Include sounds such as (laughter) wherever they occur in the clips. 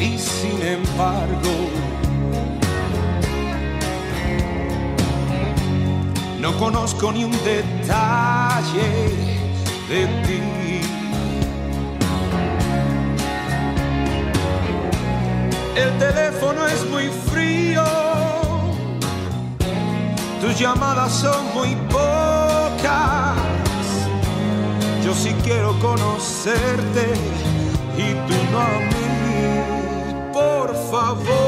y sin embargo no conozco ni un detalle de ti. El teléfono es muy frío, tus llamadas son muy pocas. Yo sí quiero conocerte y tú no. Por favor,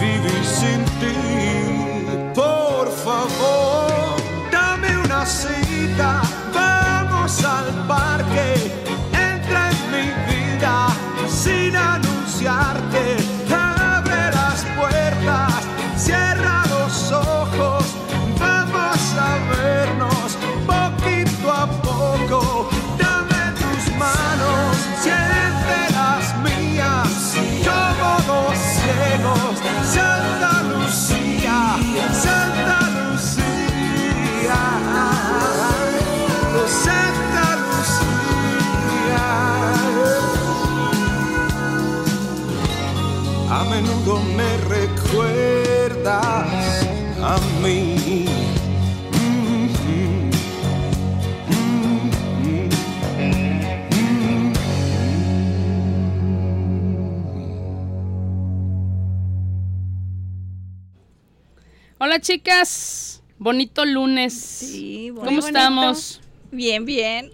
vivir sin ti. Por favor, dame una cita, vamos al parque, entra en mi vida sin anunciarte. Hola chicas, bonito lunes. Sí, ¿Cómo bonito. estamos? Bien, bien.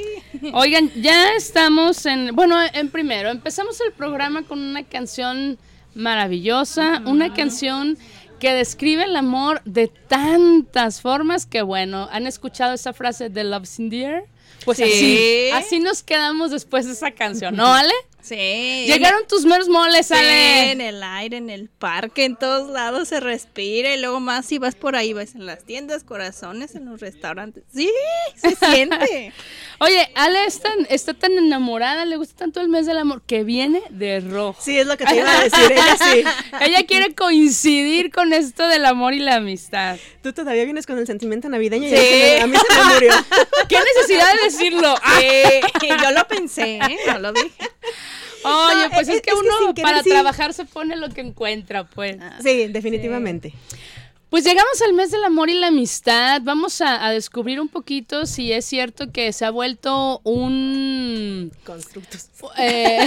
(laughs) Oigan, ya estamos en, bueno, en primero, empezamos el programa con una canción maravillosa, una canción que describe el amor de tantas formas que, bueno, ¿han escuchado esa frase de Love's in the air? Pues Sí. así, así nos quedamos después de esa canción, ¿no, (laughs) Ale? Sí. Llegaron tus meros moles, Sí, Ale. en el aire, en el parque, en todos lados se respira y luego más si vas por ahí, vas en las tiendas, corazones, en los restaurantes. Sí, se (laughs) siente. Oye, Ale es tan- está tan enamorada, le gusta tanto el mes del amor, que viene de rojo. Sí, es lo que te iba a decir, ella sí. (laughs) Ella quiere coincidir con esto del amor y la amistad. Tú todavía vienes con el sentimiento navideño y Sí. a mí se me- a mí se me murió. (laughs) ¿Qué necesidad de decirlo? Sí, yo lo pensé, ¿eh? no lo dije. Oye, pues es- es, que es que uno querer, para sí. trabajar se pone lo que encuentra, pues. Sí, definitivamente. Pues llegamos al mes del amor y la amistad. Vamos a, a descubrir un poquito si es cierto que se ha vuelto un... Constructos. (laughs) eh,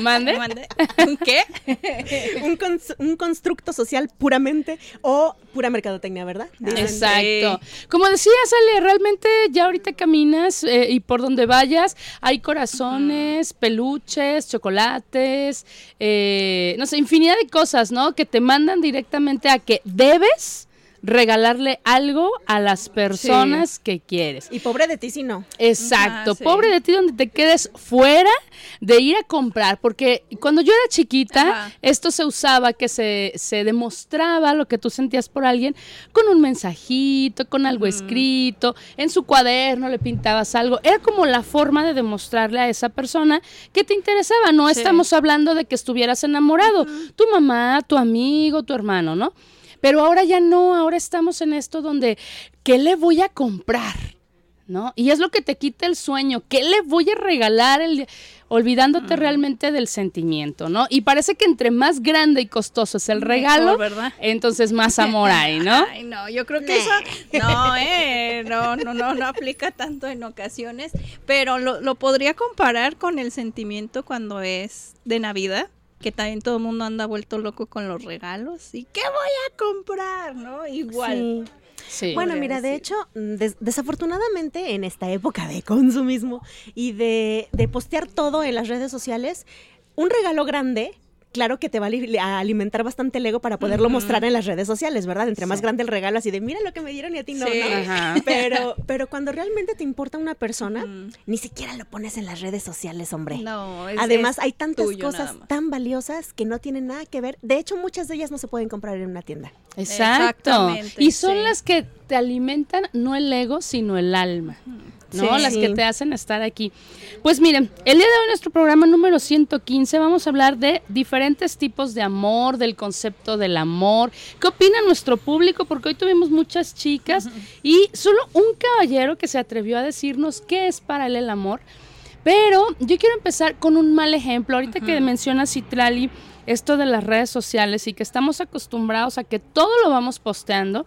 ¿Mande? Mande. ¿Un qué? (laughs) Un, cons- un constructo social puramente o pura mercadotecnia, ¿verdad? Dicen. Exacto. Como decías, Ale, realmente ya ahorita caminas eh, y por donde vayas hay corazones, peluches, chocolates, eh, no sé, infinidad de cosas, ¿no? Que te mandan directamente a que debes regalarle algo a las personas que quieres. Y pobre de ti si no. Exacto, Ah, sí. pobre de ti donde te quedes fuera de ir a comprar, porque cuando yo era chiquita, Ajá. esto se usaba que se, se demostraba lo que tú sentías por alguien con un mensajito, con algo escrito, en su cuaderno le pintabas algo, era como la forma de demostrarle a esa persona que te interesaba, no Sí. estamos hablando de que estuvieras enamorado, tu mamá, tu amigo, tu hermano, ¿no? Pero ahora ya no, ahora estamos en esto donde, ¿qué le voy a comprar? ¿No? Y es lo que te quita el sueño. ¿Qué le voy a regalar? El, día? olvidándote realmente del sentimiento, ¿no? Y parece que entre más grande y costoso es el regalo, entonces más amor hay, ¿no? (laughs) Ay, no, yo creo que eso (laughs) no, eh, no, no, no, no aplica tanto en ocasiones, pero lo, lo podría comparar con el sentimiento cuando es de Navidad, que también todo el mundo anda vuelto loco con los regalos y qué voy a comprar, ¿no? Igual. Sí. Sí. Bueno, mira, de hecho, des- desafortunadamente en esta época de consumismo y de, de postear todo en las redes sociales, un regalo grande, claro que te va a ali- a alimentar bastante el ego para poderlo mostrar en las redes sociales, ¿verdad? Entre más grande el regalo, así de, mira lo que me dieron y a ti no, Sí. ¿no? Ajá. (laughs) Pero, pero cuando realmente te importa una persona, ni siquiera lo pones en las redes sociales, hombre. No, es- Además, es hay tantas tuyo cosas tan valiosas que no tienen nada que ver. De hecho, muchas de ellas no se pueden comprar en una tienda. Exacto. Exactamente, Y son sí. las que te alimentan no el ego, sino el alma. ¿No? Sí. Las que te hacen estar aquí. Pues miren, el día de hoy nuestro programa número 115 vamos a hablar de diferentes tipos de amor, del concepto del amor. ¿Qué opina nuestro público? Porque hoy tuvimos muchas chicas y solo un caballero que se atrevió a decirnos qué es para él el amor. Pero yo quiero empezar con un mal ejemplo. Ahorita que menciona Citlali esto de las redes sociales y que estamos acostumbrados a que todo lo vamos posteando.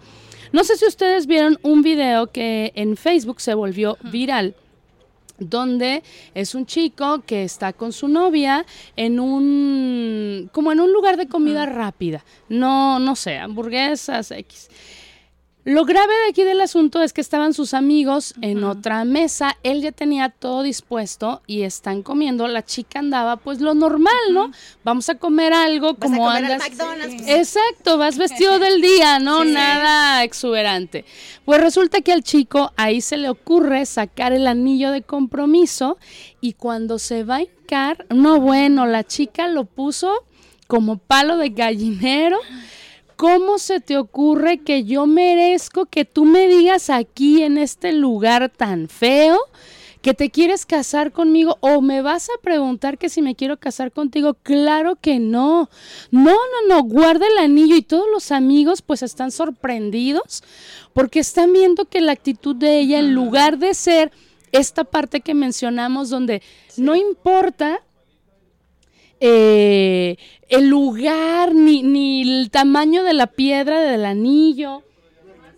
No sé si ustedes vieron un video que en Facebook se volvió viral donde es un chico que está con su novia en un como en un lugar de comida rápida, no no sé, hamburguesas X. Lo grave de aquí del asunto es que estaban sus amigos en otra mesa, él ya tenía todo dispuesto y están comiendo, la chica andaba pues lo normal, ¿no? Vamos a comer algo Vas a como comer al andas. McDonald's, pues, Exacto, vas (laughs) vestido del día, ¿no? Nada exuberante. Pues resulta que al chico ahí se le ocurre sacar el anillo de compromiso y cuando se va a hincar, no bueno, la chica lo puso como palo de gallinero. (laughs) ¿Cómo se te ocurre que yo merezco que tú me digas aquí en este lugar tan feo que te quieres casar conmigo o me vas a preguntar que si me quiero casar contigo? Claro que no. No, no, no, guarda el anillo y todos los amigos pues están sorprendidos porque están viendo que la actitud de ella en lugar de ser esta parte que mencionamos donde no importa eh, el lugar ni, ni el tamaño de la piedra del anillo.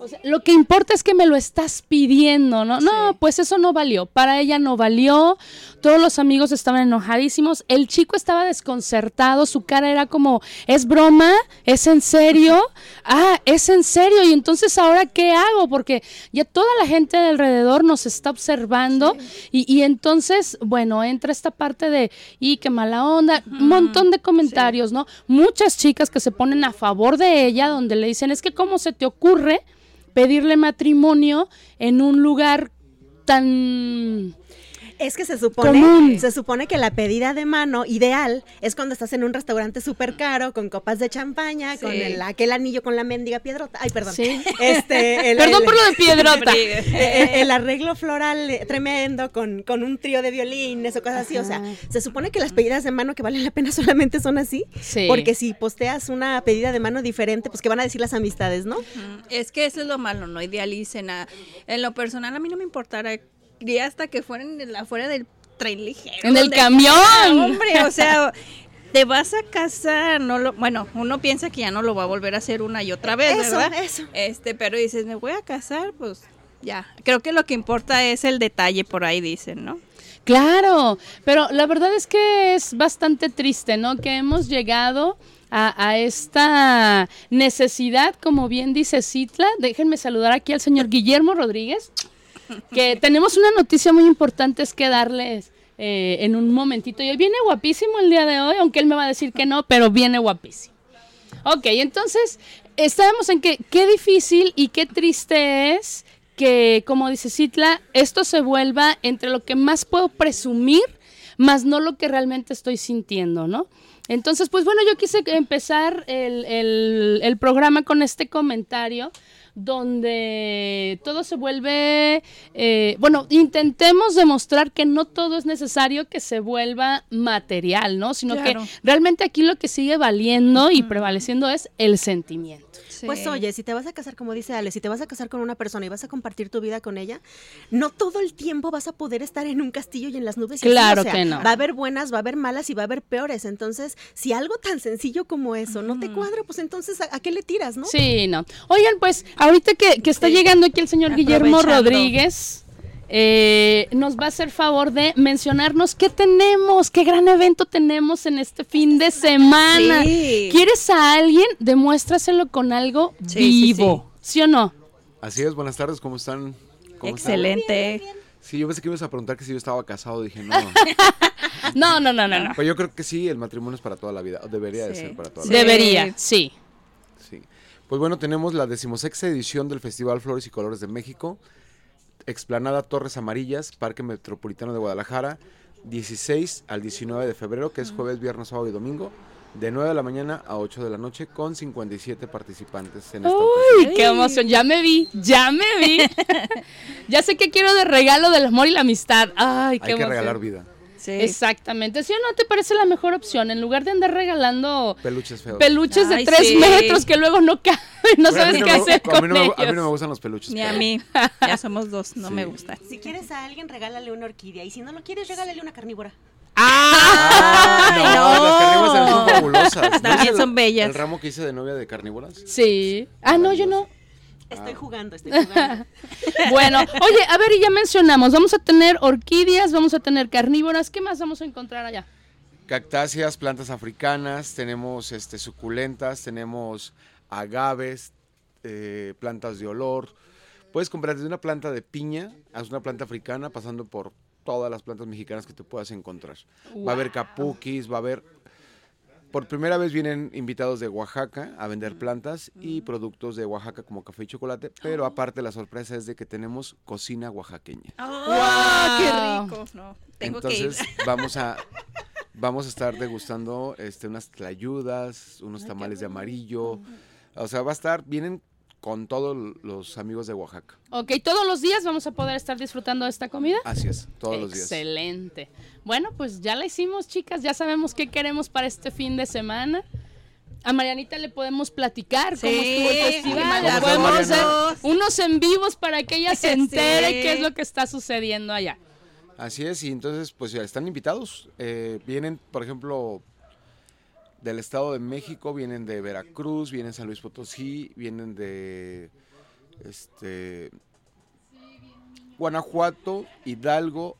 O sea, lo que importa es que me lo estás pidiendo, ¿no? No, pues eso no valió. Para ella no valió. Todos los amigos estaban enojadísimos. El chico estaba desconcertado. Su cara era como, ¿es broma? ¿Es en serio? (laughs) Ah, es en serio. Y entonces, ¿ahora qué hago? Porque ya toda la gente de alrededor nos está observando. Y, y entonces, bueno, entra esta parte de, y qué mala onda. Un montón de comentarios, ¿no? Muchas chicas que se ponen a favor de ella, donde le dicen, es que, ¿cómo se te ocurre? Pedirle matrimonio en un lugar tan Es que se supone, Común. se supone que la pedida de mano ideal es cuando estás en un restaurante súper caro, con copas de champaña, con el- aquel anillo con la mendiga piedrota. Ay, perdón. Sí. Este, el- (laughs) Perdón el- por lo de piedrota. (laughs) el arreglo floral tremendo con, con un trío de violines o cosas así. O sea, se supone que las pedidas de mano que valen la pena (laughs) solamente son así. Sí. Porque si posteas una pedida de mano diferente, pues que van a decir las amistades, ¿no? Es que eso es lo malo, no idealicen. a- En lo personal, a mí no me importara. Iría hasta que fueran en la- afuera del tren ligero. En el camión. hombre, o sea, te vas a casar. no lo Bueno, uno piensa que ya no lo va a volver a hacer una y otra vez, Eso, ¿verdad? eso. Este, pero dices, me voy a casar, pues ya. Creo que lo que importa es el detalle, por ahí dicen, ¿no? Claro, pero la verdad es que es bastante triste, ¿no? Que hemos llegado a, a esta necesidad, como bien dice Citla. Déjenme saludar aquí al señor Guillermo Rodríguez, (laughs) que tenemos una noticia muy importante es que darles eh, en un momentito. Y hoy viene guapísimo el día de hoy, aunque él me va a decir que no, pero viene guapísimo. Ok, entonces estábamos en que qué difícil y qué triste es que, como dice Citla, esto se vuelva entre lo que más puedo presumir, más no lo que realmente estoy sintiendo, ¿no? Entonces, pues bueno, yo quise empezar el, el- el programa con este comentario donde todo se vuelve, eh, bueno, intentemos demostrar que no todo es necesario que se vuelva material, ¿no? Sino Claro. que realmente aquí lo que sigue valiendo y prevaleciendo es el sentimiento. Pues oye, si te vas a casar, como dice Ale, si te vas a casar con una persona y vas a compartir tu vida con ella, no todo el tiempo vas a poder estar en un castillo y en las nubes. y así, Claro o sea, que no. Va a haber buenas, va a haber malas y va a haber peores. Entonces, si algo tan sencillo como eso no te cuadra, pues entonces, ¿a, a qué le tiras, no? Sí, no. Oigan, pues ahorita que, que está llegando aquí el señor (laughs) Guillermo. Rodríguez, eh, nos va a hacer favor de mencionarnos qué tenemos, qué gran evento tenemos en este fin de semana. Sí. ¿Quieres a alguien? Demuéstraselo con algo Sí, sí, vivo. Sí, o no? Así es, buenas tardes, ¿cómo están? ¿Cómo están? Excelente. Sí, yo pensé que ibas a preguntar que si yo estaba casado, dije no. (laughs) No, no, no, no, no. Pues yo creo que sí, el matrimonio es para toda la vida, o debería de ser para toda la vida. Debería, sí. Sí. Pues bueno, tenemos la decimosexta edición del Festival Flores y Colores de México, Explanada Torres Amarillas, Parque Metropolitano de Guadalajara, 16 al 19 de febrero, que es jueves, viernes, sábado y domingo, de 9 de la mañana a 8 de la noche, con 57 participantes en esta ocasión. Uy, qué emoción. Ya me vi, ya me vi. (laughs) ya sé que quiero de regalo del amor y la amistad. Ay, qué Hay que emoción. regalar vida, Sí. Exactamente. ¿Sí o no te parece la mejor opción? En lugar de andar regalando peluches feos. peluches de Ay, tres sí. metros que luego no caben, (laughs) no Pero a mí sabes no qué me- hacer a mí con no me-. A mí no me gustan los peluches Ni a mí. (laughs) Ya somos dos, no Sí. me gusta. Si quieres a alguien, regálale una orquídea. Y si no lo quieres, regálale una carnívora. Ah, no, no. las carnívoras también son fabulosas. ¿No También el- son bellas. El ramo que hice de novia de carnívoras. Sí. Ah, no, yo no. Estoy jugando, estoy jugando. (laughs) (laughs) Bueno, oye, a ver, y ya mencionamos, vamos a tener orquídeas, vamos a tener carnívoras, ¿qué más vamos a encontrar allá? Cactáceas, plantas africanas, tenemos este, suculentas, tenemos agaves, eh, plantas de olor. Puedes comprar desde una planta de piña hasta una planta africana, pasando por todas las plantas mexicanas que te puedas encontrar. Va a haber capuquis, va a haber... Por primera vez vienen invitados de Oaxaca a vender plantas y productos de Oaxaca como café y chocolate, pero aparte la sorpresa es de que tenemos cocina oaxaqueña. ¡Ah, qué rico! No, tengo Entonces que ir. (laughs) vamos a vamos a estar degustando este unas tlayudas, unos tamales de amarillo. O sea, va a estar vienen con todos los amigos de Oaxaca. Ok, todos los días vamos a poder estar disfrutando de esta comida. Así es, todos los días. Excelente. Bueno, pues ya la hicimos, chicas. Ya sabemos qué queremos para este fin de semana. A Marianita le podemos platicar cómo Sí, estuvo el festival. ¿cómo Le está, podemos hacer unos en vivos para que ella se Sí. entere qué es lo que está sucediendo allá. Así es, y entonces pues ya están invitados. Eh, vienen, por ejemplo, del Estado de México, vienen de Veracruz, vienen de San Luis Potosí, vienen de este Guanajuato, Hidalgo,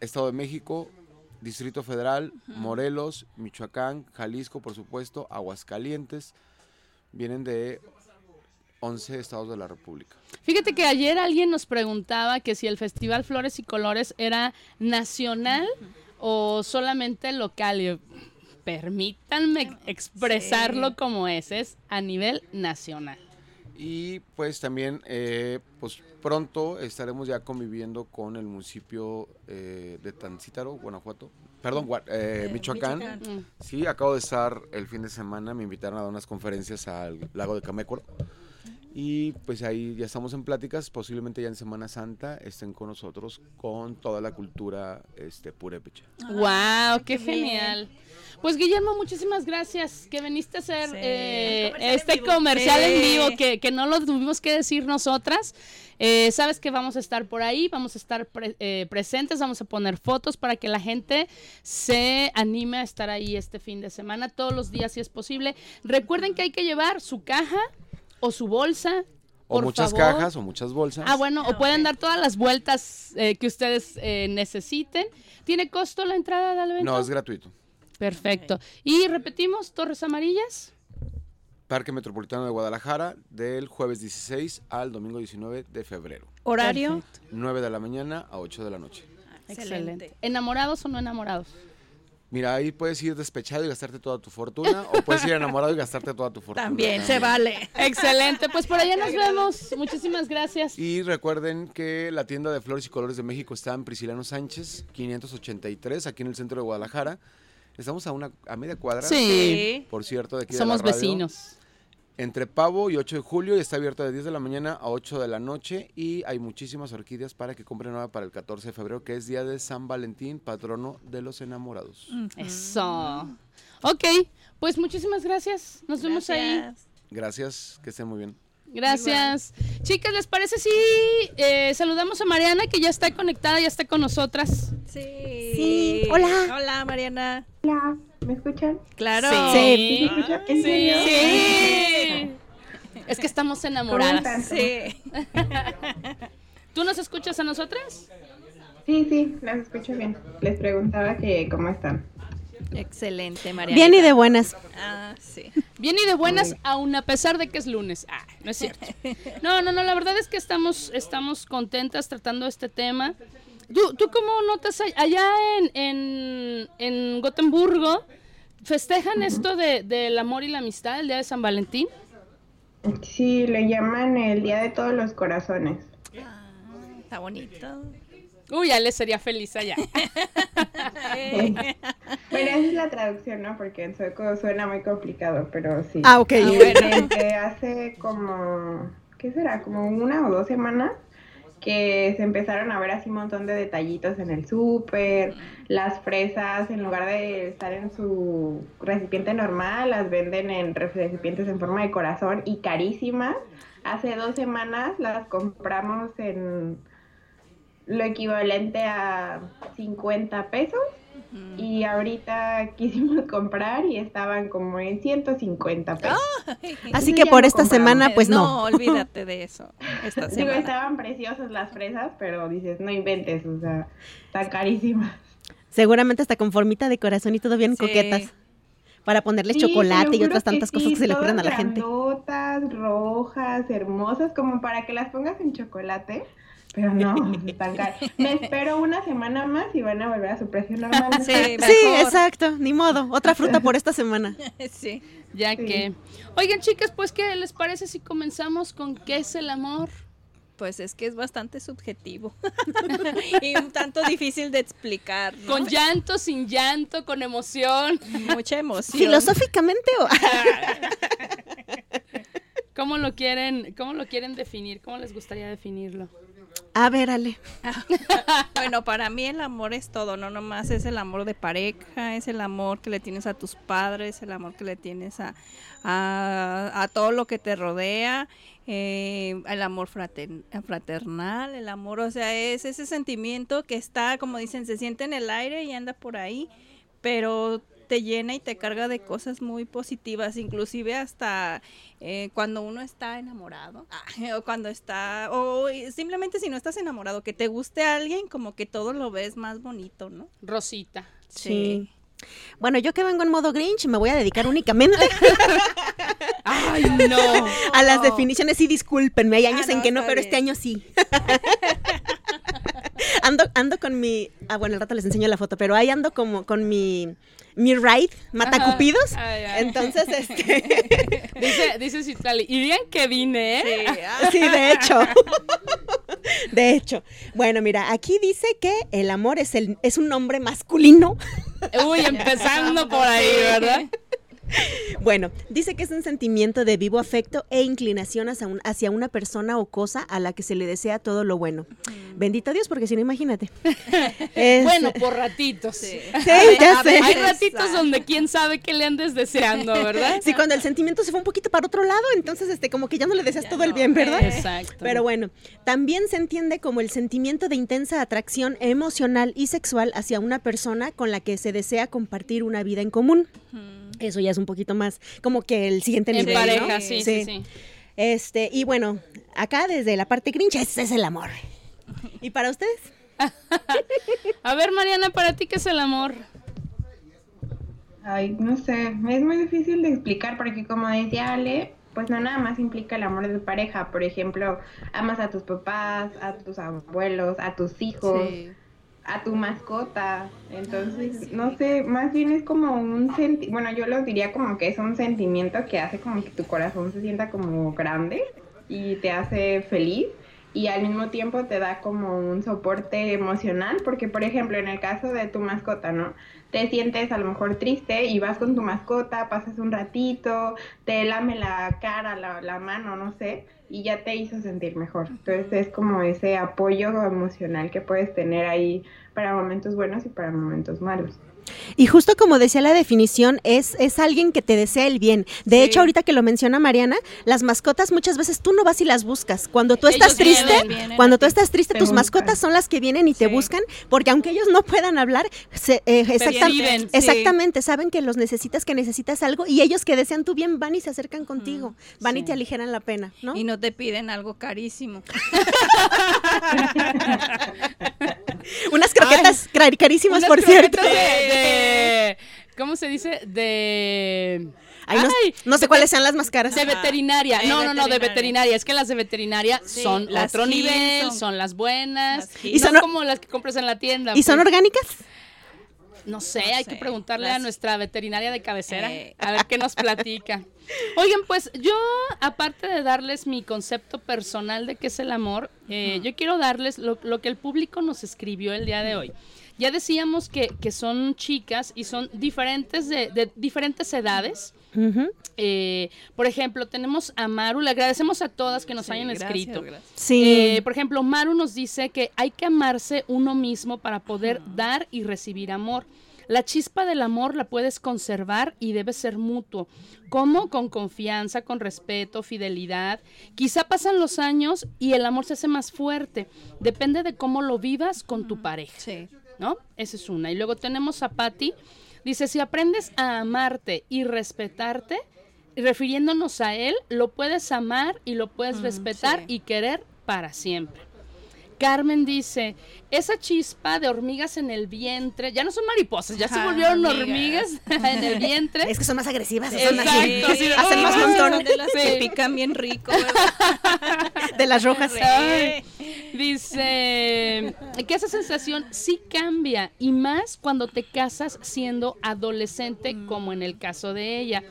Estado de México, Distrito Federal, Morelos, Michoacán, Jalisco, por supuesto, Aguascalientes. Vienen de 11 estados de la República. Fíjate que ayer alguien nos preguntaba que si el Festival Flores y Colores era nacional o solamente local. Permítanme expresarlo como es, es a nivel nacional. Y pues también, eh, pues pronto estaremos ya conviviendo con el municipio eh, de Tancítaro, Guanajuato. Perdón, Gua- eh, Eh, Michoacán. Michoacán. Mm. Sí, acabo de estar el fin de semana, me invitaron a dar unas conferencias al lago de Camécuaro. Y pues ahí ya estamos en pláticas, posiblemente ya en Semana Santa estén con nosotros con toda la cultura este, purépecha. Wow, qué, qué bien. Pues Guillermo, muchísimas gracias que viniste a hacer Sí. eh, Comercial este comercial en Sí. vivo que, que no lo tuvimos que decir nosotras. Eh, sabes que vamos a estar por ahí, vamos a estar pre- eh, presentes, vamos a poner fotos para que la gente se anime a estar ahí este fin de semana, todos los días si es posible. Recuerden que hay que llevar su caja o su bolsa. O por muchas favor. cajas o muchas bolsas. Ah, bueno, Ah, o pueden ok. dar todas las vueltas eh, que ustedes eh, necesiten. ¿Tiene costo la entrada al evento? No, es gratuito. Perfecto. Y repetimos, Torres Amarillas. Parque Metropolitano de Guadalajara del jueves 16 al domingo 19 de febrero. Horario. Perfecto. 9 de la mañana a 8 de la noche. Excelente. ¿Enamorados o no enamorados? Mira, ahí puedes ir despechado y gastarte toda tu fortuna o puedes ir enamorado y gastarte toda tu fortuna. También, se vale. Excelente. Pues por allá nos vemos. Muchísimas gracias. Y recuerden que la tienda de Flores y Colores de México está en Prisciliano Sánchez, 583, aquí en el centro de Guadalajara. Estamos a una a media cuadra, Sí. por cierto, de aquí de Somos la radio, vecinos. Entre Pavo y 8 de julio y está abierto de 10 de la mañana a 8 de la noche y hay muchísimas orquídeas para que compren nueva para el 14 de febrero, que es día de San Valentín, patrono de los enamorados. Eso. Ok, pues muchísimas gracias. Nos vemos ahí. Gracias. Gracias, que estén muy bien. Gracias. Chicas, ¿les parece si eh, saludamos a Mariana que ya está conectada, ya está con nosotras? Sí. Sí, hola. Hola, Mariana. Hola, ¿me escuchan? Claro. Sí. ¿Me escuchan? ¿En serio? Sí. Es que estamos ¿Cómo enamoradas. Sí. ¿Tú nos escuchas a nosotras? Sí, sí, las escucho bien. Les preguntaba que cómo están. Excelente, Mariana. Bien y de buenas. Ah, sí. (laughs) Bien y de buenas, aun a pesar de que es lunes. Ah, no es cierto. No, no, no, la verdad es que estamos, estamos contentas tratando este tema. ¿Tú, tú cómo notas all- allá en, en, en Gotemburgo? ¿Festejan esto de, del amor y la amistad, el día de San Valentín? Sí, le llaman el Día de Todos los Corazones. Ah, está bonito. Uy, ya le sería feliz allá. (laughs) Bueno, esa es la traducción, ¿no? Porque en sueco suena muy complicado, pero sí. Ah, ok. Ah, bueno. Desde (laughs) hace como, ¿qué será? Como una o dos semanas que se empezaron a ver así un montón de detallitos en el súper, las fresas en lugar de estar en su recipiente normal, las venden en recipientes en forma de corazón y carísimas. Hace dos semanas las compramos en lo equivalente a 50 pesos y ahorita (laughs) quisimos comprar y estaban como en 150 pesos. Así que por esta compramos. semana, pues no. olvídate de eso. Esta Digo, estaban preciosas las fresas, pero dices, no inventes, o sea, están carísimas. Seguramente hasta con formita de corazón y todo bien Sí. coquetas. Para ponerle Sí, chocolate y otras tantas que cosas sí, que se le ocurren a la gente. rojas, hermosas, como para que las pongas en chocolate. Pero no, (laughs) están caras. Me espero una semana más y van a volver a su precio normal. (laughs) Sí, (laughs) exacto, ni modo. Otra fruta por esta semana. Sí. Ya Sí. que. Oigan, chicas, pues, ¿qué les parece si comenzamos con qué es el amor? Pues es que es bastante subjetivo y un tanto difícil de explicar. ¿no? Con llanto, sin llanto, con emoción. mucha emoción. Filosóficamente o ¿Cómo lo quieren, cómo lo quieren definir? ¿Cómo les gustaría definirlo? A ver, Ale. (laughs) Bueno, para mí el amor es todo, no nomás es el amor de pareja, es el amor que le tienes a tus padres, el amor que le tienes a, a, todo lo que te rodea, eh, el amor frater- fraternal, el amor, o sea, es ese sentimiento que está, como dicen, se siente en el aire y anda por ahí, pero te llena y te carga de cosas muy positivas, inclusive hasta eh, cuando uno está enamorado, ah, (laughs) o cuando está, o simplemente si no estás enamorado, que te guste a alguien, como que todo lo ves más bonito, ¿no? Rosita. Sí. Bueno, yo que vengo en modo Grinch, me voy a dedicar únicamente (laughs) Ay, no. a las definiciones. Sí, discúlpenme, hay años Ah, en no, que no, pero este año sí. (laughs) Ando ando, con mi. Ah, bueno, el rato les enseño la foto, pero ahí ando como con mi. Mi ride, matacupidos. Ah, ya. Entonces, este. (laughs) Dice, dice Citlali, y bien que vine, ¿eh? Sí, (laughs) de hecho. (laughs) De hecho. Bueno, mira, aquí dice que el amor es, el, es un nombre masculino. Uy, empezando por ahí, ¿verdad? Bueno, dice que es un sentimiento de vivo afecto e inclinación hacia, un- hacia una persona o cosa a la que se le desea todo lo bueno. Bendito Dios, porque si no, imagínate. (laughs) Es- Bueno, por ratitos. Sí. Sí, ya sé. Hay ratitos donde quién sabe qué le andes deseando, ¿verdad? Sí, cuando el sentimiento se fue un poquito para otro lado, entonces este como que ya no le deseas todo el bien, ¿verdad? Exacto. Pero bueno, también se entiende como el sentimiento de intensa atracción emocional y sexual hacia una persona con la que se desea compartir una vida en común. Eso ya es un poquito más como que el siguiente en nivel, ¿no? pareja, sí, sí, sí. Este, y bueno, acá desde la parte grincha, ese es el amor. ¿Y para ustedes? (laughs) A ver, Mariana, ¿para ti qué es el amor? Ay, no sé, es muy difícil de explicar porque como decía Ale, pues no nada más implica el amor de pareja. Por ejemplo, amas a tus papás, a tus abuelos, a tus hijos, Sí. A tu mascota. Entonces, no sé, más bien es como un senti bueno, yo lo diría como que es un sentimiento que hace como que tu corazón se sienta como grande y te hace feliz y al mismo tiempo te da como un soporte emocional, porque por ejemplo, en el caso de tu mascota, ¿no? Te sientes a lo mejor triste y vas con tu mascota, pasas un ratito, te lame la cara, la, la mano, no sé, y ya te hizo sentir mejor. Entonces es como ese apoyo emocional que puedes tener ahí para momentos buenos y para momentos malos. Y justo como decía la definición, es, es alguien que te desea el bien. De hecho, ahorita que lo menciona Mariana, las mascotas muchas veces tú no vas y las buscas. Cuando tú estás Ellos triste, cuando tú estás triste, Te tus buscan. mascotas son las que vienen y te buscan, porque aunque ellos no puedan hablar, se- eh, exacta- Perciben, sí. exactamente, saben que los necesitas, que necesitas algo, y ellos que desean tu bien van y se acercan contigo, van y te aligeran la pena, ¿no? Y no te piden algo carísimo. (laughs) Unas croquetas carísimas, Unas por cierto. de, de- (laughs) ¿Cómo se dice? De... Ay, no, Ay, no sé cuáles sean las más caras. De veterinaria. de No, no, no, de veterinaria. Es que las de veterinaria Sí, son las otro nivel, son, son- las buenas. las y no son como las que compras en la tienda. ¿Y son pues. orgánicas? No sé, No hay sé, que preguntarle a nuestra veterinaria de cabecera Eh. a ver qué nos platica. (laughs) Oigan, pues yo, aparte de darles mi concepto personal de qué es el amor, eh, yo quiero darles lo, lo que el público nos escribió el día de hoy. Ya decíamos que, que son chicas y son diferentes de, de diferentes edades. Eh, por ejemplo, tenemos a Maru, le agradecemos a todas que nos Sí, hayan gracias, escrito. gracias. Sí. Eh, por ejemplo, Maru nos dice que hay que amarse uno mismo para poder dar y recibir amor. La chispa del amor la puedes conservar y debe ser mutuo. ¿Cómo? Con confianza, con respeto, fidelidad. Quizá pasan los años y el amor se hace más fuerte. Depende de cómo lo vivas con tu pareja. Sí. ¿no? Esa es una. Y luego tenemos a Patty. Dice, si aprendes a amarte y respetarte, refiriéndonos a él, lo puedes amar y lo puedes respetar sí. y querer para siempre. Carmen dice, esa chispa de hormigas en el vientre, ya no son mariposas, ya se volvieron hormigas. hormigas (laughs) en el vientre. Es que son más agresivas, son así. Sí, hacen más montón de las Sí. que pican bien rico, (laughs) ¿verdad? de las rojas. Ay, dice que esa sensación sí cambia y más cuando te casas siendo adolescente como en el caso de ella.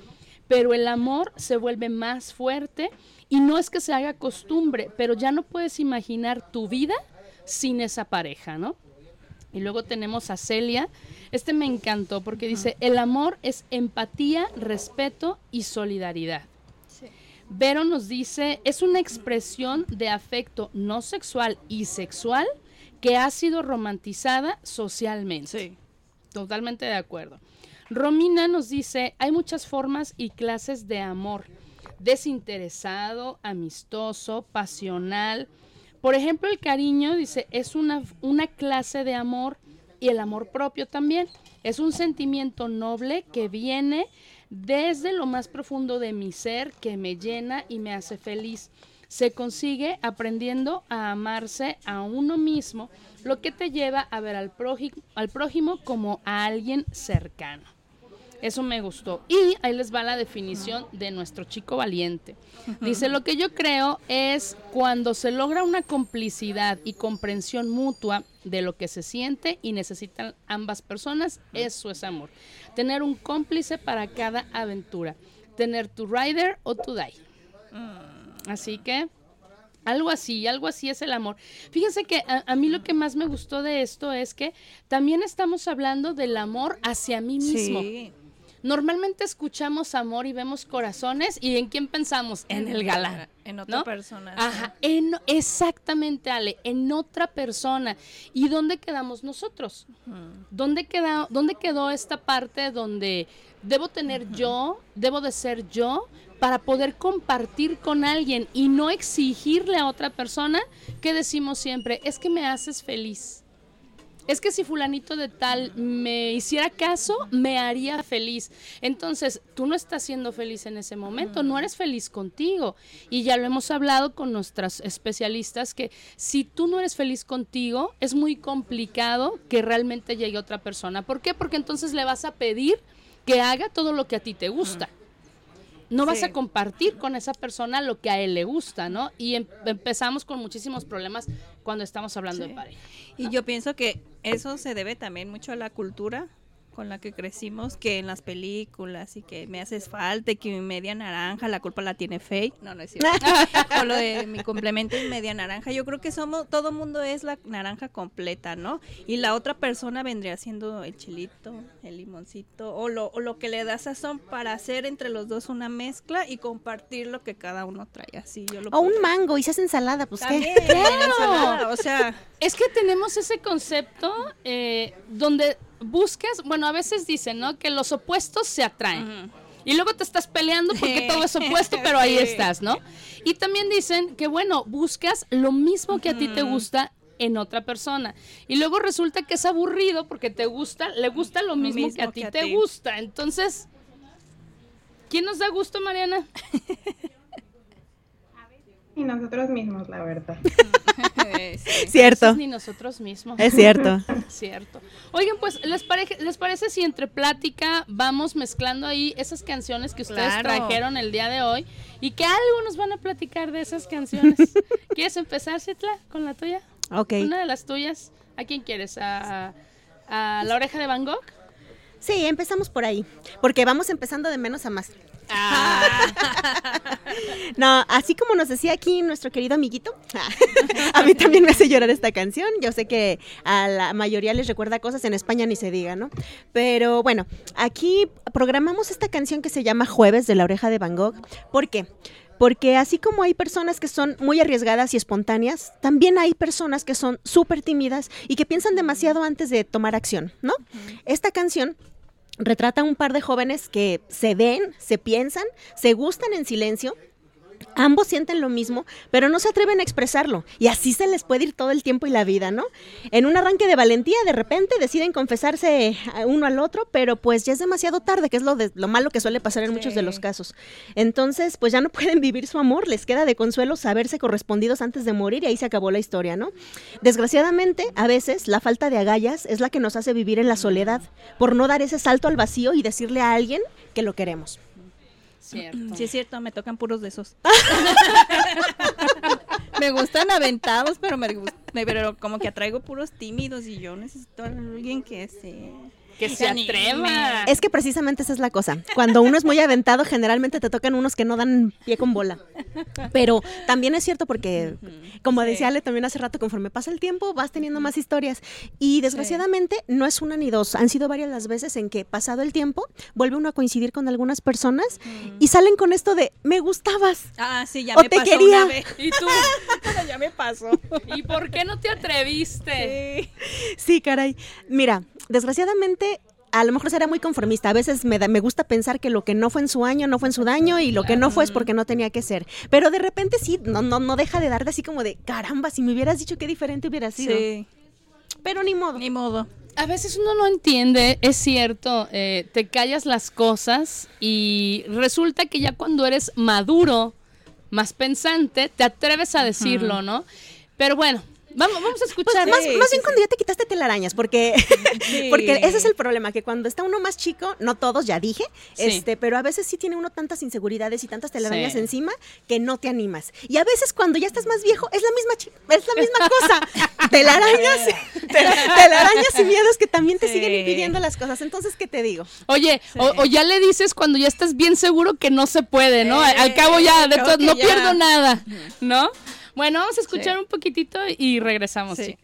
Pero el amor se vuelve más fuerte y no es que se haga costumbre, pero ya no puedes imaginar tu vida sin esa pareja, ¿no? Y luego tenemos a Celia. Este me encantó porque dice, el amor es empatía, respeto y solidaridad. Vero nos dice, es una expresión de afecto no sexual y sexual que ha sido romantizada socialmente. Sí. Totalmente de acuerdo. Romina nos dice, hay muchas formas y clases de amor. Desinteresado, amistoso, pasional. Por ejemplo, el cariño, dice, es una, una clase de amor y el amor propio también. Es un sentimiento noble que viene desde lo más profundo de mi ser, que me llena y me hace feliz. Se consigue aprendiendo a amarse a uno mismo, lo que te lleva a ver al prójimo, al prójimo como a alguien cercano. Eso me gustó. Y ahí les va la definición de nuestro chico valiente. Dice, lo que yo creo es cuando se logra una complicidad y comprensión mutua de lo que se siente y necesitan ambas personas, eso es amor. Tener un cómplice para cada aventura. Tener tu rider o tu die. Así que algo así, algo así es el amor. Fíjense que a, a, mí lo que más me gustó de esto es que también estamos hablando del amor hacia mí mismo. Sí. Normalmente escuchamos amor y vemos corazones y ¿en quién pensamos? En el galán. En otra ¿no? persona. Ajá, en, exactamente, Ale, en otra persona. ¿Y dónde quedamos nosotros? ¿Dónde, queda, ¿Dónde quedó esta parte donde debo tener yo, debo de ser yo para poder compartir con alguien y no exigirle a otra persona que decimos siempre, es que me haces feliz? Es que si fulanito de tal me hiciera caso, me haría feliz. Entonces, tú no estás siendo feliz en ese momento, no eres feliz contigo. Y ya lo hemos hablado con nuestras especialistas, que si tú no eres feliz contigo, es muy complicado que realmente llegue otra persona. ¿Por qué? Porque entonces le vas a pedir que haga todo lo que a ti te gusta. No vas Sí. a compartir con esa persona lo que a él le gusta, ¿no? Y em- empezamos con muchísimos problemas cuando estamos hablando Sí. de pareja. Y yo pienso que eso se debe también mucho a la cultura con la que crecimos, que en las películas y que me haces falta y que mi media naranja, la culpa la tiene Faye. No, no es cierto. (laughs) o lo de mi complemento es media naranja. Yo creo que somos, todo mundo es la naranja completa, ¿no? Y la otra persona vendría siendo el chilito, el limoncito, o lo, o lo que le da sazón para hacer entre los dos una mezcla y compartir lo que cada uno trae. Así yo lo O un mango y se hace ensalada, pues También, qué. la ensalada, o sea, Es que tenemos ese concepto eh, donde buscas, bueno, a veces dicen, ¿no? Que los opuestos se atraen. Y luego te estás peleando porque todo es opuesto, (laughs) pero ahí Sí. estás, ¿no? Y también dicen que, bueno, buscas lo mismo que a ti te gusta en otra persona. Y luego resulta que es aburrido porque te gusta, le gusta lo mismo, que a ti te gusta. Entonces, ¿quién nos da gusto, Mariana? (laughs) Y nosotros mismos, la verdad. (laughs) eh, sí. Cierto. Ni nosotros mismos. Es cierto. (laughs) Cierto. Oigan, pues, ¿les, pare- ¿les parece si entre plática vamos mezclando ahí esas canciones que ustedes Claro. trajeron el día de hoy y que algo nos van a platicar de esas canciones? (laughs) ¿Quieres empezar, Citla, con la tuya? Ok. Una de las tuyas. ¿A quién quieres? ¿A, a la oreja de Van Gogh? Sí, empezamos por ahí. Porque vamos empezando de menos a más. (laughs) No, así como nos decía aquí nuestro querido amiguito, (laughs) a mí también me hace llorar esta canción. Yo sé que a la mayoría les recuerda cosas en España ni se diga, ¿no? Pero bueno, aquí programamos esta canción que se llama Jueves de la oreja de Van Gogh. ¿Por qué? Porque así como hay personas que son muy arriesgadas y espontáneas, también hay personas que son súper tímidas y que piensan demasiado antes de tomar acción, ¿no? Esta canción retrata un par de jóvenes que se ven, se piensan, se gustan en silencio. Ambos sienten lo mismo, pero no se atreven a expresarlo. Y así se les puede ir todo el tiempo y la vida, ¿no? En un arranque de valentía, de repente deciden confesarse uno al otro, pero pues ya es demasiado tarde, que es lo, de, lo malo que suele pasar en muchos de los casos. Entonces, pues ya no pueden vivir su amor, les queda de consuelo saberse correspondidos antes de morir y ahí se acabó la historia, ¿no? Desgraciadamente, a veces la falta de agallas es la que nos hace vivir en la soledad, por no dar ese salto al vacío y decirle a alguien que lo queremos. Cierto. Sí, es cierto, me tocan puros de esos. (laughs) me gustan aventados, pero me- pero como que atraigo puros tímidos y yo necesito a alguien que se Que se atreva. Es que precisamente esa es la cosa. Cuando uno es muy aventado, generalmente te tocan unos que no dan pie con bola. Pero también es cierto porque, como decía Ale también hace rato, conforme pasa el tiempo, vas teniendo más historias. Y desgraciadamente no es una ni dos, han sido varias las veces en que pasado el tiempo, vuelve uno a coincidir con algunas personas y salen con esto de, me gustabas. Ah, sí, ya O me te pasó quería. una vez. ¿Y tú? (laughs) ya me pasó. ¿Y por qué no te atreviste? Sí. Sí, caray. Mira, desgraciadamente a lo mejor será muy conformista. A veces me, da- me gusta pensar que lo que no fue en su año no fue en su daño y lo que no fue es porque no tenía que ser. Pero de repente sí, no, no, no deja de darte así como de, caramba, si me hubieras dicho qué diferente hubiera sido. Sí, Pero ni modo. ni modo. A veces uno no entiende, es cierto, eh, te callas las cosas y resulta que ya cuando eres maduro, más pensante, te atreves a decirlo, ¿no? Pero bueno, Vamos, vamos a Pues escuchar. más, Sí, más sí, bien cuando ya te quitaste telarañas, porque, (laughs) porque ese es el problema, que cuando está uno más chico, no todos, ya dije, este, pero a veces sí tiene uno tantas inseguridades y tantas telarañas encima que no te animas. Y a veces cuando ya estás más viejo, es la misma, es la misma cosa. (laughs) telarañas, (laughs) tel- telarañas y miedos que también te siguen impidiendo las cosas. Entonces, ¿qué te digo? Oye, o, ya le dices cuando ya estás bien seguro que no se puede, ¿no? Al cabo ya, de todo, no ya. pierdo nada, ¿no? Bueno, vamos a escuchar Sí. un poquitito y regresamos, Sí.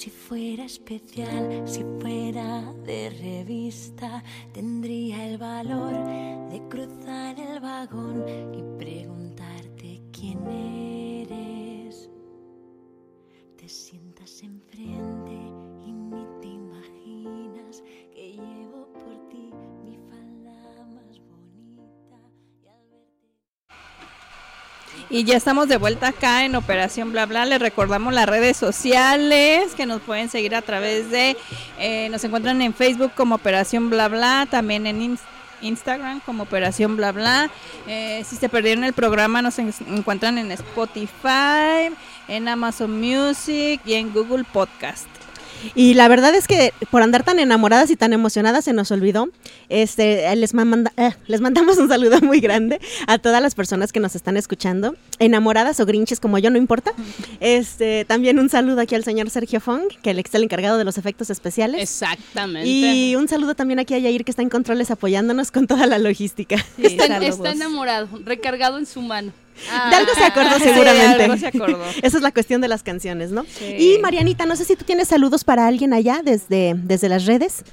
Si fuera especial, si fuera de revista, tendría el valor de cruzar el vagón y preguntarte quién eres. Te sientas enfrente Y ya estamos de vuelta acá en Operación Bla Bla. Les recordamos las redes sociales que nos pueden seguir a través de. eh, nos encuentran en Facebook como Operación Bla Bla, también en Ins- Instagram como Operación Bla Bla. Eh, si se perdieron el programa, nos en- encuentran en Spotify, en Amazon Music y en Google Podcast. Y la verdad es que por andar tan enamoradas y tan emocionadas se nos olvidó. Este, les, manda- eh, les mandamos un saludo muy grande a todas las personas que nos están escuchando, enamoradas o grinches como yo, no importa. Este, también un saludo aquí al señor Sergio Fong, que es el encargado de los efectos especiales. Exactamente. Y un saludo también aquí a Yair, que está en controles apoyándonos con toda la logística. Sí, está, saludos. está enamorado, recargado en su mano. De algo se acordó (laughs) Sí, seguramente. algo se acordó. (laughs) Esa es la cuestión de las canciones, ¿no? Sí. Y Marianita, no sé si tú tienes saludos para alguien allá desde, desde las redes.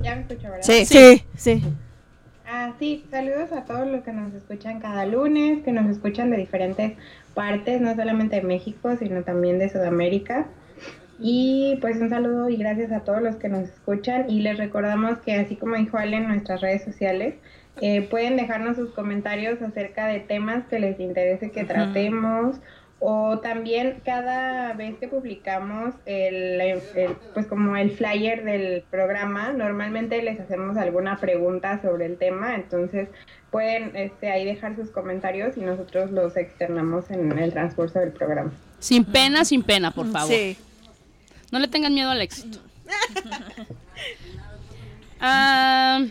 Ya me escucho, ¿verdad? Sí. Sí, sí. Ah, sí, saludos a todos los que nos escuchan cada lunes, que nos escuchan de diferentes partes, no solamente de México, sino también de Sudamérica. Y pues un saludo y gracias a todos los que nos escuchan y les recordamos que así como dijo Ale en nuestras redes sociales, eh, pueden dejarnos sus comentarios acerca de temas que les interese que tratemos o también cada vez que publicamos el, el- pues como el flyer del programa, normalmente les hacemos alguna pregunta sobre el tema, entonces pueden este, ahí dejar sus comentarios y nosotros los externamos en el transcurso del programa. Sin pena, sin pena, por favor. Sí. No le tengan miedo al éxito. (laughs) Ah,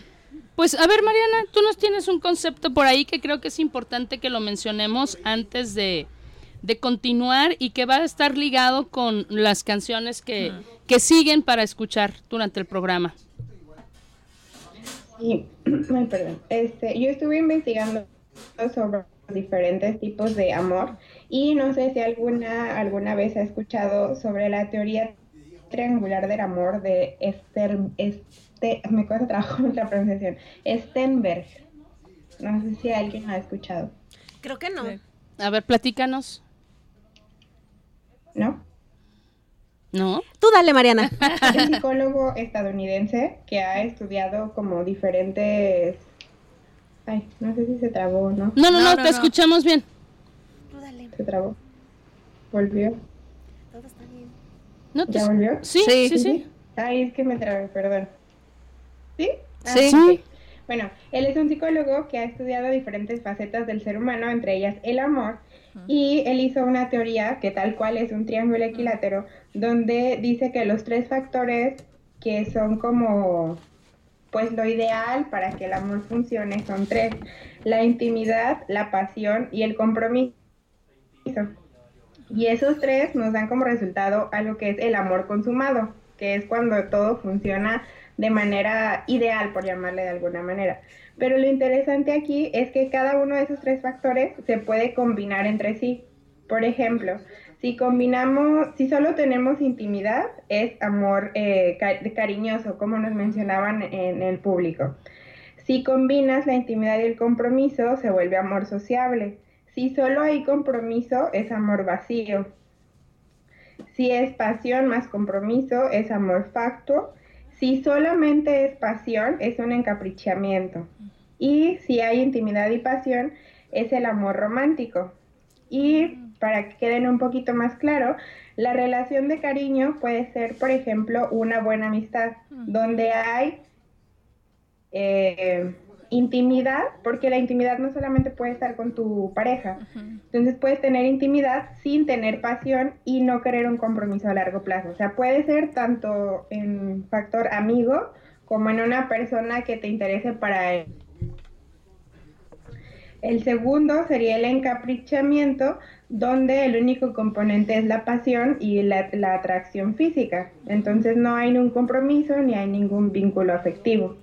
pues a ver, Mariana, tú nos tienes un concepto por ahí que creo que es importante que lo mencionemos antes de, de continuar y que va a estar ligado con las canciones que, que siguen para escuchar durante el programa. Sí, (clears throat) perdón. Este, yo estuve investigando sobre diferentes tipos de amor y no sé si alguna alguna vez ha escuchado sobre la teoría triangular del amor de Esther, este, me cuesta trabajo (laughs) la pronunciación, Stenberg. No sé si alguien ha escuchado, Creo que no. Sí. A ver, platícanos. ¿no? ¿No? Tú dale, Mariana. Es (laughs) un psicólogo estadounidense que ha estudiado como diferentes... Ay, no sé si se trabó o no. No, no, no, No, no, te no. escuchamos bien. Tú dale. Se trabó. ¿Volvió? ¿No te ¿Ya volvió? Sí, sí, Sí. sí. Ay, es que me trabé, perdón. ¿Sí? Ah, Sí. ok. Bueno, él es un psicólogo que ha estudiado diferentes facetas del ser humano, entre ellas el amor, y él hizo una teoría que tal cual es un triángulo equilátero, donde dice que los tres factores que son como, pues lo ideal para que el amor funcione son tres, la intimidad, la pasión y el compromiso. Y esos tres nos dan como resultado algo que es el amor consumado, que es cuando todo funciona de manera ideal, por llamarle de alguna manera. Pero lo interesante aquí es que cada uno de esos tres factores se puede combinar entre sí. Por ejemplo, Si combinamos, si solo tenemos intimidad, es amor eh, ca- cariñoso, como nos mencionaban en el público. Si combinas la intimidad y el compromiso, se vuelve amor sociable. Si solo hay compromiso, es amor vacío. Si es pasión más compromiso, es amor factuo. Si solamente es pasión, es un encaprichamiento. Y si hay intimidad y pasión, es el amor romántico. Y para que queden un poquito más claro, la relación de cariño puede ser, por ejemplo, una buena amistad, donde hay eh, intimidad, porque la intimidad no solamente puede estar con tu pareja, entonces puedes tener intimidad sin tener pasión y no querer un compromiso a largo plazo. O sea, puede ser tanto en factor amigo como en una persona que te interese para él. El segundo sería el encaprichamiento, donde el único componente es la pasión y la, la atracción física. Entonces no hay ningún compromiso ni hay ningún vínculo afectivo.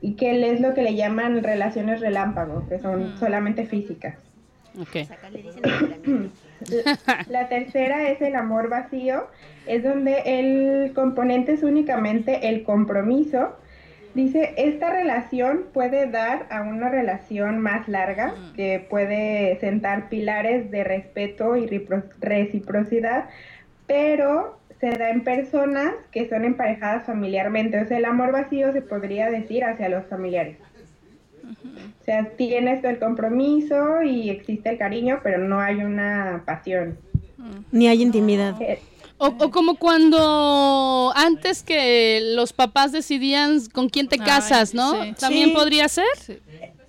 Y que es lo que le llaman relaciones relámpago, que son solamente físicas. Ok. (clears throat) La tercera es el amor vacío, es donde el componente es únicamente el compromiso. Dice, esta relación puede dar a una relación más larga, que puede sentar pilares de respeto y reciprocidad, pero se da en personas que son emparejadas familiarmente. O sea, el amor vacío se podría decir hacia los familiares. O sea, tienes el compromiso y existe el cariño, pero no hay una pasión. Ni hay intimidad. Eh, O, o como cuando antes que los papás decidían con quién te casas, ¿no? sí. También Sí. podría ser.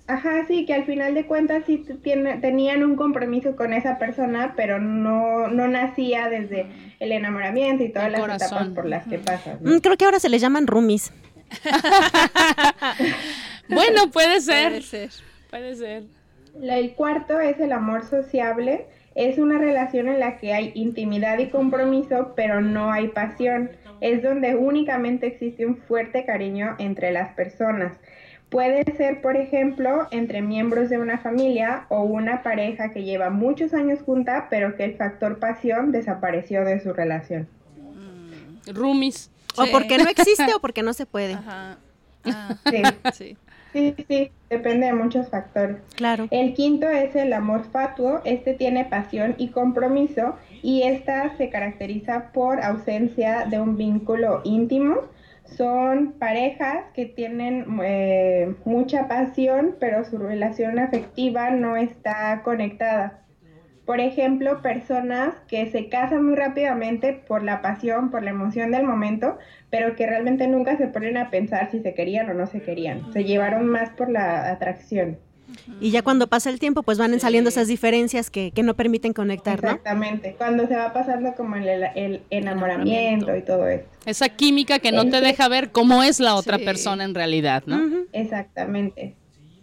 Ajá, sí, que al final de cuentas sí tiene- tenían un compromiso con esa persona, pero no, no nacía desde el enamoramiento y todas El las corazón. etapas por las que pasas. ¿no? Mm, Creo que ahora se les llaman roomies. (laughs) Bueno, puede ser. Puede ser. Puede ser. La- El cuarto es el amor sociable. Es una relación en la que hay intimidad y compromiso, pero no hay pasión. Es donde únicamente existe un fuerte cariño entre las personas. Puede ser, por ejemplo, entre miembros de una familia o una pareja que lleva muchos años junta, pero que el factor pasión desapareció de su relación. Roomies. O Sí. porque no existe o porque no se puede. Ajá. Ah, Sí, (laughs) sí. sí, sí, depende de muchos factores. Claro. El quinto es el amor fatuo. Este tiene pasión y compromiso y esta se caracteriza por ausencia de un vínculo íntimo. Son parejas que tienen eh, mucha pasión, pero su relación afectiva no está conectada. Por ejemplo, personas que se casan muy rápidamente por la pasión, por la emoción del momento, pero que realmente nunca se ponen a pensar si se querían o no se querían. Se llevaron más por la atracción. Y ya cuando pasa el tiempo, pues van saliendo esas diferencias que, que no permiten conectar, ¿no? Exactamente, cuando se va pasando como el, el enamoramiento y todo eso. Esa química que no te deja ver cómo es la otra Sí. persona en realidad, ¿no? Exactamente,